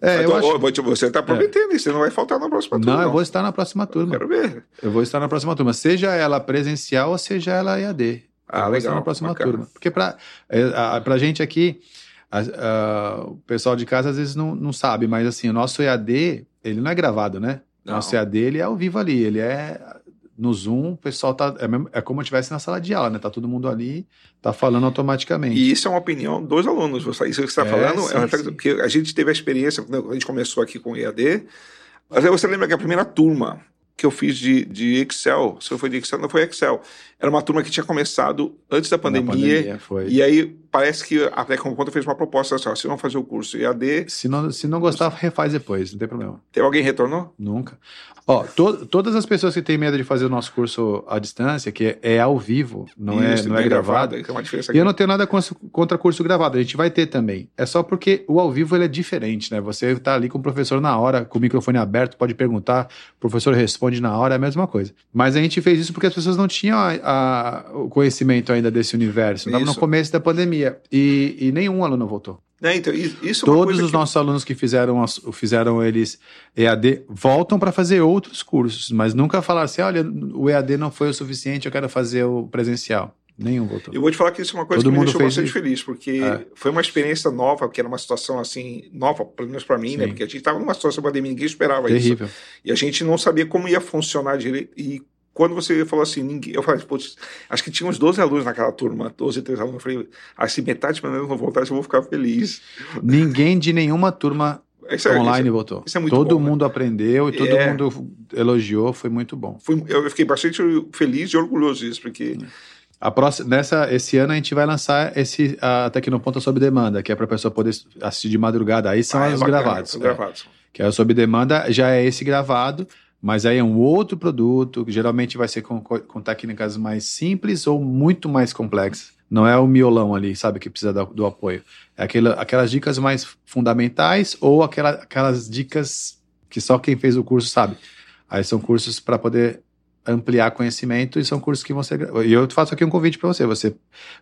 É, eu acho... vou te- você tá prometendo isso, você não vai faltar na próxima turma. Não, eu vou estar na próxima turma. Quero ver. Eu vou estar na próxima turma, seja ela presencial ou seja ela EAD. Ah, legal, na próxima bacana. turma. Porque para a gente aqui, a- a- o pessoal de casa às vezes não, não sabe, mas assim, o nosso EAD, ele não é gravado, né? O Não. nosso EAD, ele é ao vivo ali, ele é no Zoom, o pessoal tá. É, mesmo- é como se estivesse na sala de aula, né? Tá todo mundo ali, tá falando automaticamente. E isso é uma opinião dos alunos. Você- Isso que você está É, falando sim, é uma reflexão- sim. porque a gente teve a experiência, quando a gente começou aqui com o EAD. Mas aí você lembra que a primeira turma que eu fiz de, de Excel, se foi de Excel, não foi Excel. Era uma turma que tinha começado antes da pandemia. foi. E aí parece que a Tecnoponta fez uma proposta assim: ó, se vão fazer o curso EAD, Se não, se não gostar, refaz depois, não tem problema. tem alguém retornou? Nunca. Ó, to- todas as pessoas que têm medo de fazer o nosso curso à distância, que é, é ao vivo, não Isso, é, não é gravado. Isso é uma diferença E eu não tenho nada cons- contra curso gravado, a gente vai ter também. É só porque o ao vivo ele é diferente, né? Você tá ali com o professor na hora, com o microfone aberto, pode perguntar, o professor responde na hora, é a mesma coisa. Mas a gente fez isso porque as pessoas não tinham a- a- o conhecimento ainda desse universo. Estava no Isso. começo da pandemia e, e nenhum aluno voltou. É, então, isso isso é Todos os que- nossos alunos que fizeram, fizeram eles EAD voltam para fazer outros cursos, mas nunca falaram assim: olha, o EAD não foi o suficiente, eu quero fazer o presencial. Nenhum voltou. Eu vou te falar que isso é uma coisa Todo que me deixou bastante isso. feliz, porque É. foi uma experiência nova, porque era uma situação assim, nova, pelo menos para mim, né? Sim. Porque a gente estava numa situação de pandemia, ninguém esperava isso. Terrível. E a gente não sabia como ia funcionar direito. E quando você falou assim, ninguém, eu falei, putz, acho que tinha uns 12 alunos naquela turma, 12, 13 alunos. Eu falei, ah, se metade pelo menos não voltar, eu vou ficar feliz. Ninguém de nenhuma turma Isso é- online isso é- voltou. isso é muito todo bom, né? mundo aprendeu e todo É. mundo elogiou, foi muito bom. Fui- eu fiquei bastante feliz e orgulhoso disso, porque A próxima, nessa, esse ano a gente vai lançar esse a Tecnoponta sob demanda, que é para a pessoa poder assistir de madrugada. Aí são Ah, é os bacana, gravados. é. gravados. Que é o sob demanda, já é esse gravado, mas aí é um outro produto, que geralmente vai ser com, co- com técnicas mais simples ou muito mais complexas. Não é o miolão ali, sabe, que precisa da- do, apoio. É aquela, aquelas dicas mais fundamentais ou aquela, aquelas dicas que só quem fez o curso sabe. Aí são cursos para poder ampliar conhecimento e são cursos que vão ser. gra- E eu faço aqui um convite para você. Você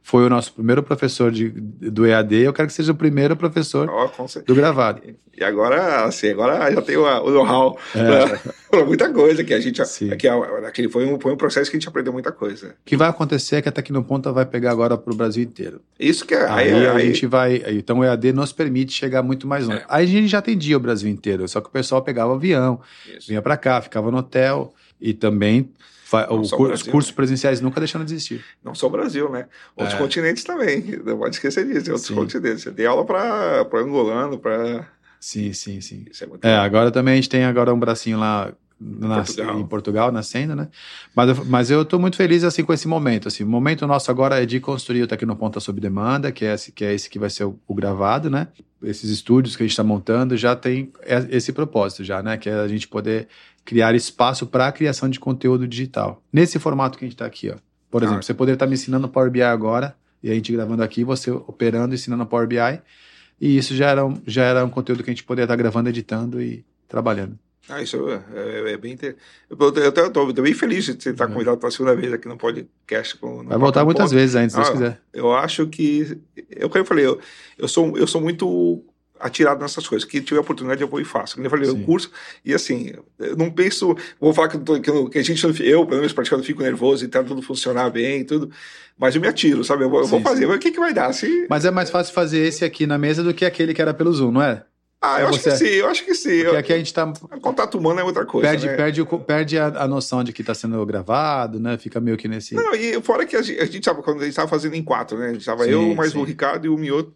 foi o nosso primeiro professor de, do EAD, eu quero que seja o primeiro professor certeza. do gravado. E agora, assim, agora já a- o know-how É. para muita coisa que a gente. Sim. Que a- aquele foi um, foi um processo que a gente aprendeu muita coisa. O que vai acontecer é que a Tecnoponta vai pegar agora para o Brasil inteiro. Isso que é. Aí, Aí, a aí- gente vai. Então o EAD nos permite chegar muito mais longe. É. Aí a gente já atendia o Brasil inteiro, só que o pessoal pegava o avião, isso. vinha para cá, ficava no hotel e também. Não o os cursos né? presenciais nunca deixando de existir. Não só o Brasil, né? Outros É. continentes também. Não pode esquecer disso. Outros Sim. continentes. Você tem aula para angolano, para. Sim, sim, sim. Isso é muito É, agora também a gente tem agora um bracinho lá na- Portugal. em Portugal nascendo, né? Mas, eu- mas eu estou muito feliz assim com esse momento. Assim, o momento nosso agora é de construir o Tecnoponta sob demanda, que é esse que, é esse que vai ser o, o gravado, né? Esses estúdios que a gente está montando já tem é- esse propósito já, né? Que é a gente poder criar espaço para a criação de conteúdo digital. Nesse formato que a gente está aqui, ó. Por Ah. exemplo, você poderia estar me ensinando Power BI agora, e a gente gravando aqui, você operando, ensinando Power BI, e isso já era um, já era um conteúdo que a gente poderia estar gravando, editando e trabalhando. Ah, isso é, é- é bem inter... Eu estou bem feliz de você estar Uhum. convidado para a segunda vez aqui no podcast. Com, no Vai voltar muitas vezes ainda, se Deus Ah, quiser. Eu acho que. Eu, como eu falei, eu, eu, sou, eu sou muito atirado nessas coisas. Que tiver oportunidade, eu vou e faço. Como eu falei, Sim. o curso. E assim, eu não penso. Vou falar que, eu tô- que, eu- que a gente, eu, pelo menos, praticando, fico nervoso e tá tudo funcionar bem e tudo. Mas eu me atiro, sabe? Eu vou, eu vou Sim, fazer. sim. Mas o que, que vai dar? Se... Mas é mais fácil fazer esse aqui na mesa do que aquele que era pelo Zoom, não é? Ah, eu acho você- que sim, eu acho que sim. Porque Eu, aqui a gente tá, contato humano é outra coisa. perde, né? perde, o perde a, a noção de que está sendo gravado, né? Fica meio que nesse. Não, e fora que a gente, a gente tava, quando a gente estava fazendo em quatro, né? A gente tava Sim, eu, mais sim. o Ricardo e o Mioto.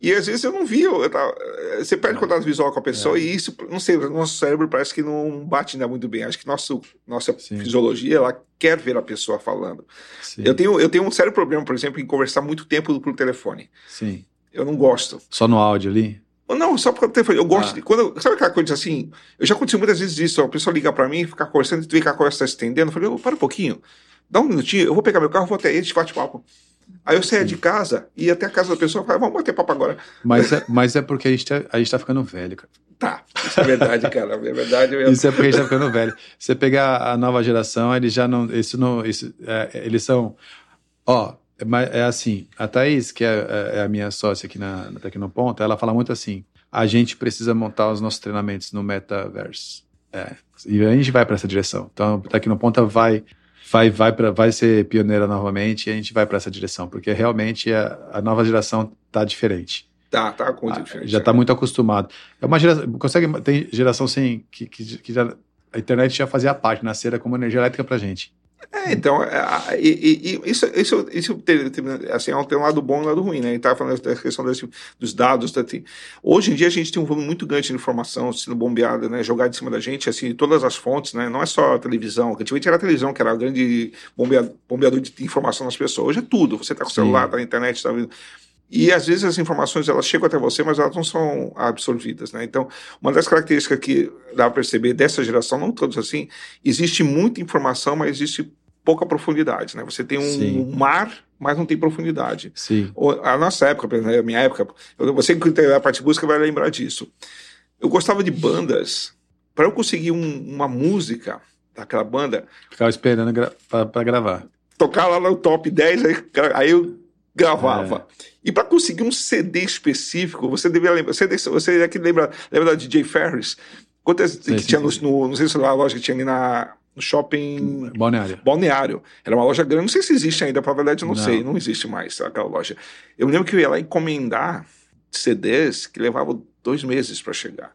E às vezes eu não via, eu tava- você perde contato visual com a pessoa É. e isso, não sei, o nosso cérebro parece que não bate ainda muito bem. Acho que nosso, nossa Sim. fisiologia, ela quer ver a pessoa falando. Sim, Eu tenho, eu tenho um sério problema, por exemplo, em conversar muito tempo por telefone. sim. Eu não gosto. Só no áudio ali? Não, só porque telefone. Eu gosto Ah. de. Quando, sabe aquela coisa assim? Eu já aconteceu muitas vezes isso. A pessoa liga pra mim, ficar conversando, e tu vê que a conversa está estendendo. Eu falei, "Ô, para um pouquinho, dá um minutinho, eu vou pegar meu carro, vou até a gente bate papo. Aí eu saía de casa, ia até a casa da pessoa e falava, vamos bater papo agora. Mas é, mas é porque a gente, tá, a gente tá ficando velho, cara. Tá, isso é verdade, cara. É verdade. Eu... Isso é porque a gente tá ficando velho. Você pegar a nova geração, eles já não. Isso não. Isso, é, eles são. Ó, é, mas é assim, a Thaís, que é, é a minha sócia aqui na, na Tecnoponta, ela fala muito assim: a gente precisa montar os nossos treinamentos no metaverse. É, e a gente vai para essa direção. Então, a Tecnoponta vai. Vai, vai, pra, vai ser pioneira novamente e a gente vai para essa direção, porque realmente a, a nova geração tá diferente. Tá, tá, com Ah, diferente. já está muito acostumado. É uma geração, consegue tem geração sem que, que, que já, a internet já fazia parte, nascera como energia elétrica para gente. É, então, é, e, e- e isso, isso, isso assim, é um- tem um lado bom e um lado ruim, né? Gente estava falando da questão desse, dos dados. Da, hoje em dia a gente tem um volume muito grande de informação sendo bombeada, né? Jogada em cima da gente, assim, todas as fontes, né? Não é só a televisão. Antigamente era a televisão, que era o grande bombea- bombeador de informação das pessoas. Hoje é tudo. Você está com o celular, está na internet, está vendo. E às vezes as informações elas chegam até você, mas elas não são absorvidas, né? Então, uma das características que dá para perceber dessa geração, não todos assim, existe muita informação, mas existe pouca profundidade, né? Você tem um Sim. mar, mas não tem profundidade. Sim. A nossa época, a minha época, você que tem a parte de música vai lembrar disso. Eu gostava de bandas. Para eu conseguir um- uma música daquela banda, Ficava esperando gra para gravar. tocar lá no top 10, aí, aí eu gravava. E para conseguir um CD específico, você devia lembrar. CD, você é que lembra, lembra da DJ Ferris? Quantas que tinha no, no. Não sei se era a loja que tinha ali na, no shopping. Balneário. Balneário. Era uma loja grande, não sei se existe ainda, pra verdade eu não, Não. sei, não existe mais aquela loja. Eu me lembro que eu ia lá encomendar CDs que levavam dois meses para chegar.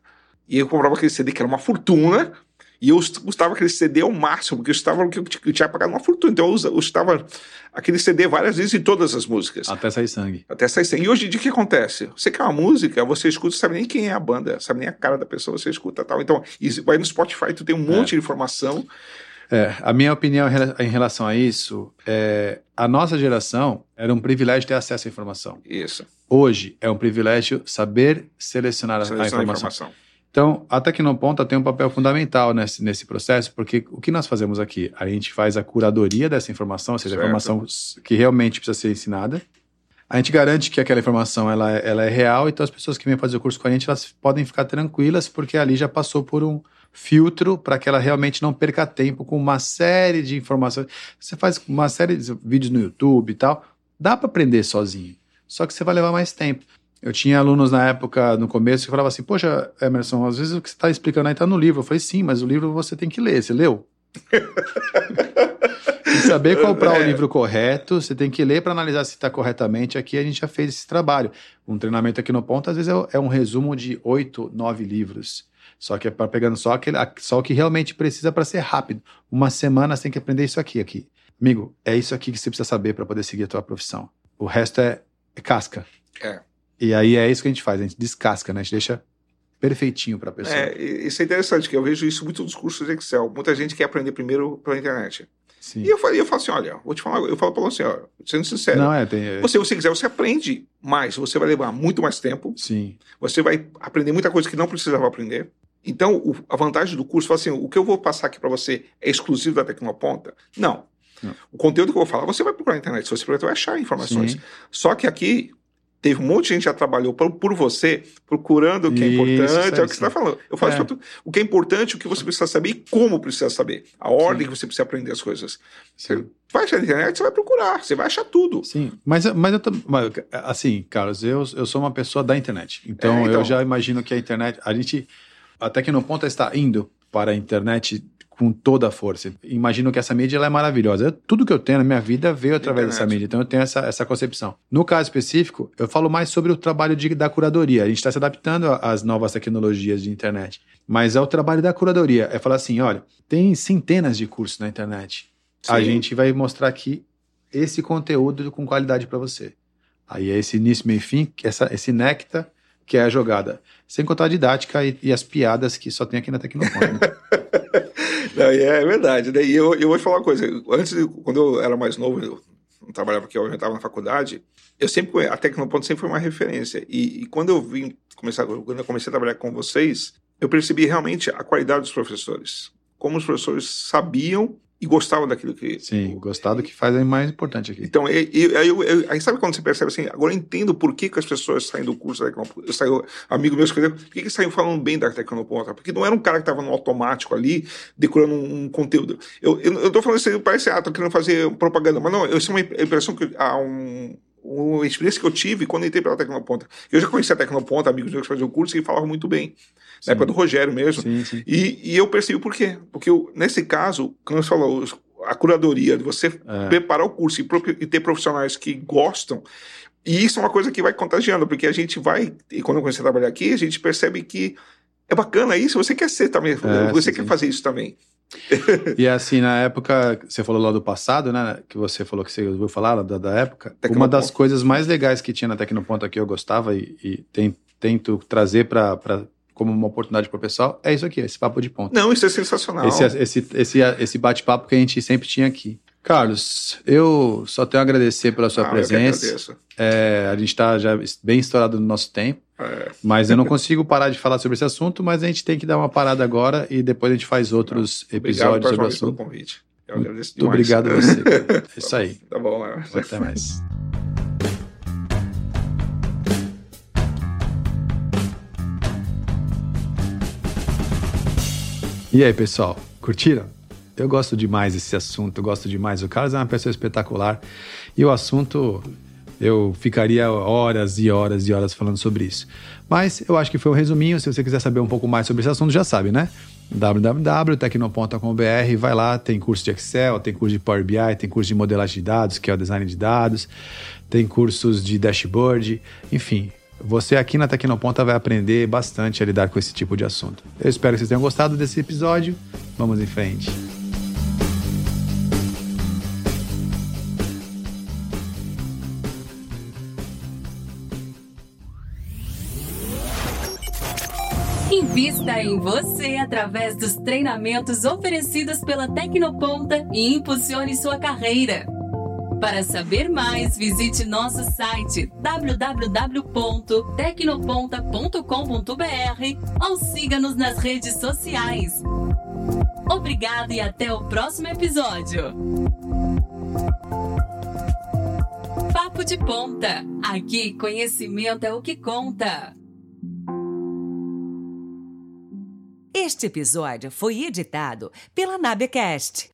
E eu comprava aquele CD que era uma fortuna, E eu usava aquele CD ao máximo, porque eu estava que eu tinha pagado uma fortuna. Então eu usava aquele CD várias vezes em todas as músicas. Até sair sangue. Até sair sangue. E hoje em dia o que acontece? Você quer uma música, você escuta, sabe nem quem é a banda, sabe nem a cara da pessoa, você escuta tal. Então, vai no Spotify, tu tem um monte é. de informação. É, a minha opinião em relação a isso é a nossa geração era um privilégio ter acesso à informação. Isso. Hoje é um privilégio saber selecionar, selecionar a, informação. a informação. Então, a Tecnoponta tem um papel fundamental nesse, nesse processo, porque o que nós fazemos aqui? A gente faz a curadoria dessa informação, ou seja, certo. a informação que realmente precisa ser ensinada. A gente garante que aquela informação ela, é, ela é real, então as pessoas que vêm fazer o curso com a gente, elas podem ficar tranquilas, porque ali já passou por um, filtro para que ela realmente não perca tempo com uma série de informações. Você faz uma série de vídeos no YouTube e tal, dá para aprender sozinho, só que você vai levar mais tempo. Eu tinha alunos na época, no começo, que falavam assim: Poxa, Emerson, às vezes o que você está explicando aí está no livro. Eu falei: Sim, mas o livro você tem que ler. Você leu? tem que saber comprar é. o livro correto, você tem que ler para analisar se está corretamente. Aqui a gente já fez esse trabalho. Um treinamento aqui no ponto, às vezes, é, é um resumo de oito, nove livros. Só que é para pegando só, aquele, só o que realmente precisa para ser rápido. Uma semana você tem que aprender isso aqui, aqui. Amigo, é isso aqui que você precisa saber para poder seguir a tua profissão. O resto é, é casca. É. E aí é isso que a gente faz, a gente descasca, né? A gente deixa perfeitinho para a pessoa. É, isso é interessante, que eu vejo isso muito nos cursos de Excel. Muita gente quer aprender primeiro pela internet. Sim. E eu falo, eu falo assim, olha, vou te falar, eu falo para você, ó, sendo sincero. Não, é, tem... Você, você quiser, você aprende mais, você vai levar muito mais tempo. Sim. Você vai aprender muita coisa que não precisava aprender. Então, o, a vantagem do curso, assim, o que eu vou passar aqui para você é exclusivo da Tecnoponta? Não. Não. O conteúdo que eu vou falar, você vai procurar na internet, se você procurar, vai achar informações. Sim. Só que aqui, teve um monte de gente que já trabalhou por, por você, procurando o que é importante, é o que você está falando. Eu falo é. o que é importante, o que você precisa saber e como precisa saber. A ordem Sim. que você precisa aprender as coisas. Você vai achar na internet, você vai procurar, você vai achar tudo. Sim, mas, mas eu mas, assim, Carlos, eu, eu sou uma pessoa da internet. Então, é, então eu já imagino que a internet, a gente até que no ponto está indo para a internet com toda a força. Imagino que essa mídia ela é maravilhosa. Eu, tudo que eu tenho na minha vida veio através internet. dessa mídia, então eu tenho essa, essa concepção. No caso específico, eu falo mais sobre o trabalho de, da curadoria. A gente está se adaptando às novas tecnologias de internet, mas é o trabalho da curadoria. É falar assim: olha, tem centenas de cursos na internet. Sim. A gente vai mostrar aqui esse conteúdo com qualidade para você. Aí é esse início, meio e fim, essa, esse néctar que é a jogada. Sem contar a didática e, e as piadas que só tem aqui na Tecnoponto. Né? Não, é verdade. Né? E eu, eu vou te falar uma coisa. Antes, quando eu era mais novo, eu não trabalhava aqui, eu estava na faculdade, eu sempre, a Tecnoponto sempre foi uma referência. E, e, quando eu vim começar, quando eu comecei a trabalhar com vocês, eu percebi realmente a qualidade dos professores. Como os professores sabiam e gostavam daquilo que. Sim, gostar do que faz é mais importante aqui. Então, aí, aí, sabe quando você percebe assim? Agora eu entendo por que, que as pessoas saem do curso da Tecnoponta. Eu saio, amigo meu escreveu, por que, que falando bem da Tecnoponta? Porque não era um cara que estava no automático ali, decorando um, um conteúdo. Eu, eu, eu tô falando isso, parece, ah, tô querendo fazer propaganda, mas não, eu tenho uma impressão que há um uma experiência que eu tive quando entrei pela Tecnoponta. Eu já conhecia a Tecnoponta, amigos meus que faziam o curso e falavam muito bem. Na época do Rogério mesmo. Sim, sim. E, e eu percebi por quê. Porque eu, nesse caso, como você falou, a curadoria, de você é. preparar o curso e, e, ter profissionais que gostam. E isso é uma coisa que vai contagiando, porque a gente vai, e quando eu comecei a trabalhar aqui, a gente percebe que é bacana isso, você quer ser também, é, você sim, quer sim. fazer isso também. e assim, na época, você falou lá do passado, né? Que você falou que você ouviu falar da, da época. Tecnoponto. Uma das coisas mais legais que tinha na Tecnoponto que eu gostava e, e tem, tento trazer para como uma oportunidade para o pessoal, é isso aqui, esse papo de ponta. Não, isso é sensacional. Esse, esse, esse, esse bate-papo que a gente sempre tinha aqui. Carlos, eu só tenho a agradecer pela sua ah, presença. É, a gente está já bem estourado no nosso tempo, é. mas eu não consigo parar de falar sobre esse assunto, mas a gente tem que dar uma parada agora e depois a gente faz outros não, episódios sobre o assunto. Pelo convite. Eu agradeço Muito obrigado a você. É isso aí. Tá bom, né? Até mais. E aí, pessoal, curtiram? Eu gosto demais desse assunto, gosto demais. O Carlos é uma pessoa espetacular e o assunto eu ficaria horas e horas e horas falando sobre isso. Mas eu acho que foi um resuminho. Se você quiser saber um pouco mais sobre esse assunto, já sabe, né? www.tecnoponta.com.br, vai lá, tem curso de Excel, tem curso de Power BI, tem curso de modelagem de dados, que é o design de dados, tem cursos de dashboard, enfim, você aqui na Tecnoponta vai aprender bastante a lidar com esse tipo de assunto. Eu espero que vocês tenham gostado desse episódio. Vamos em frente. Invista em você através dos treinamentos oferecidos pela Tecnoponta e impulsione sua carreira. Para saber mais, visite nosso site www.tecnoponta.com.br ou siga-nos nas redes sociais. Obrigado e até o próximo episódio. Papo de Ponta. Aqui, conhecimento é o que conta. Este episódio foi editado pela Nabecast.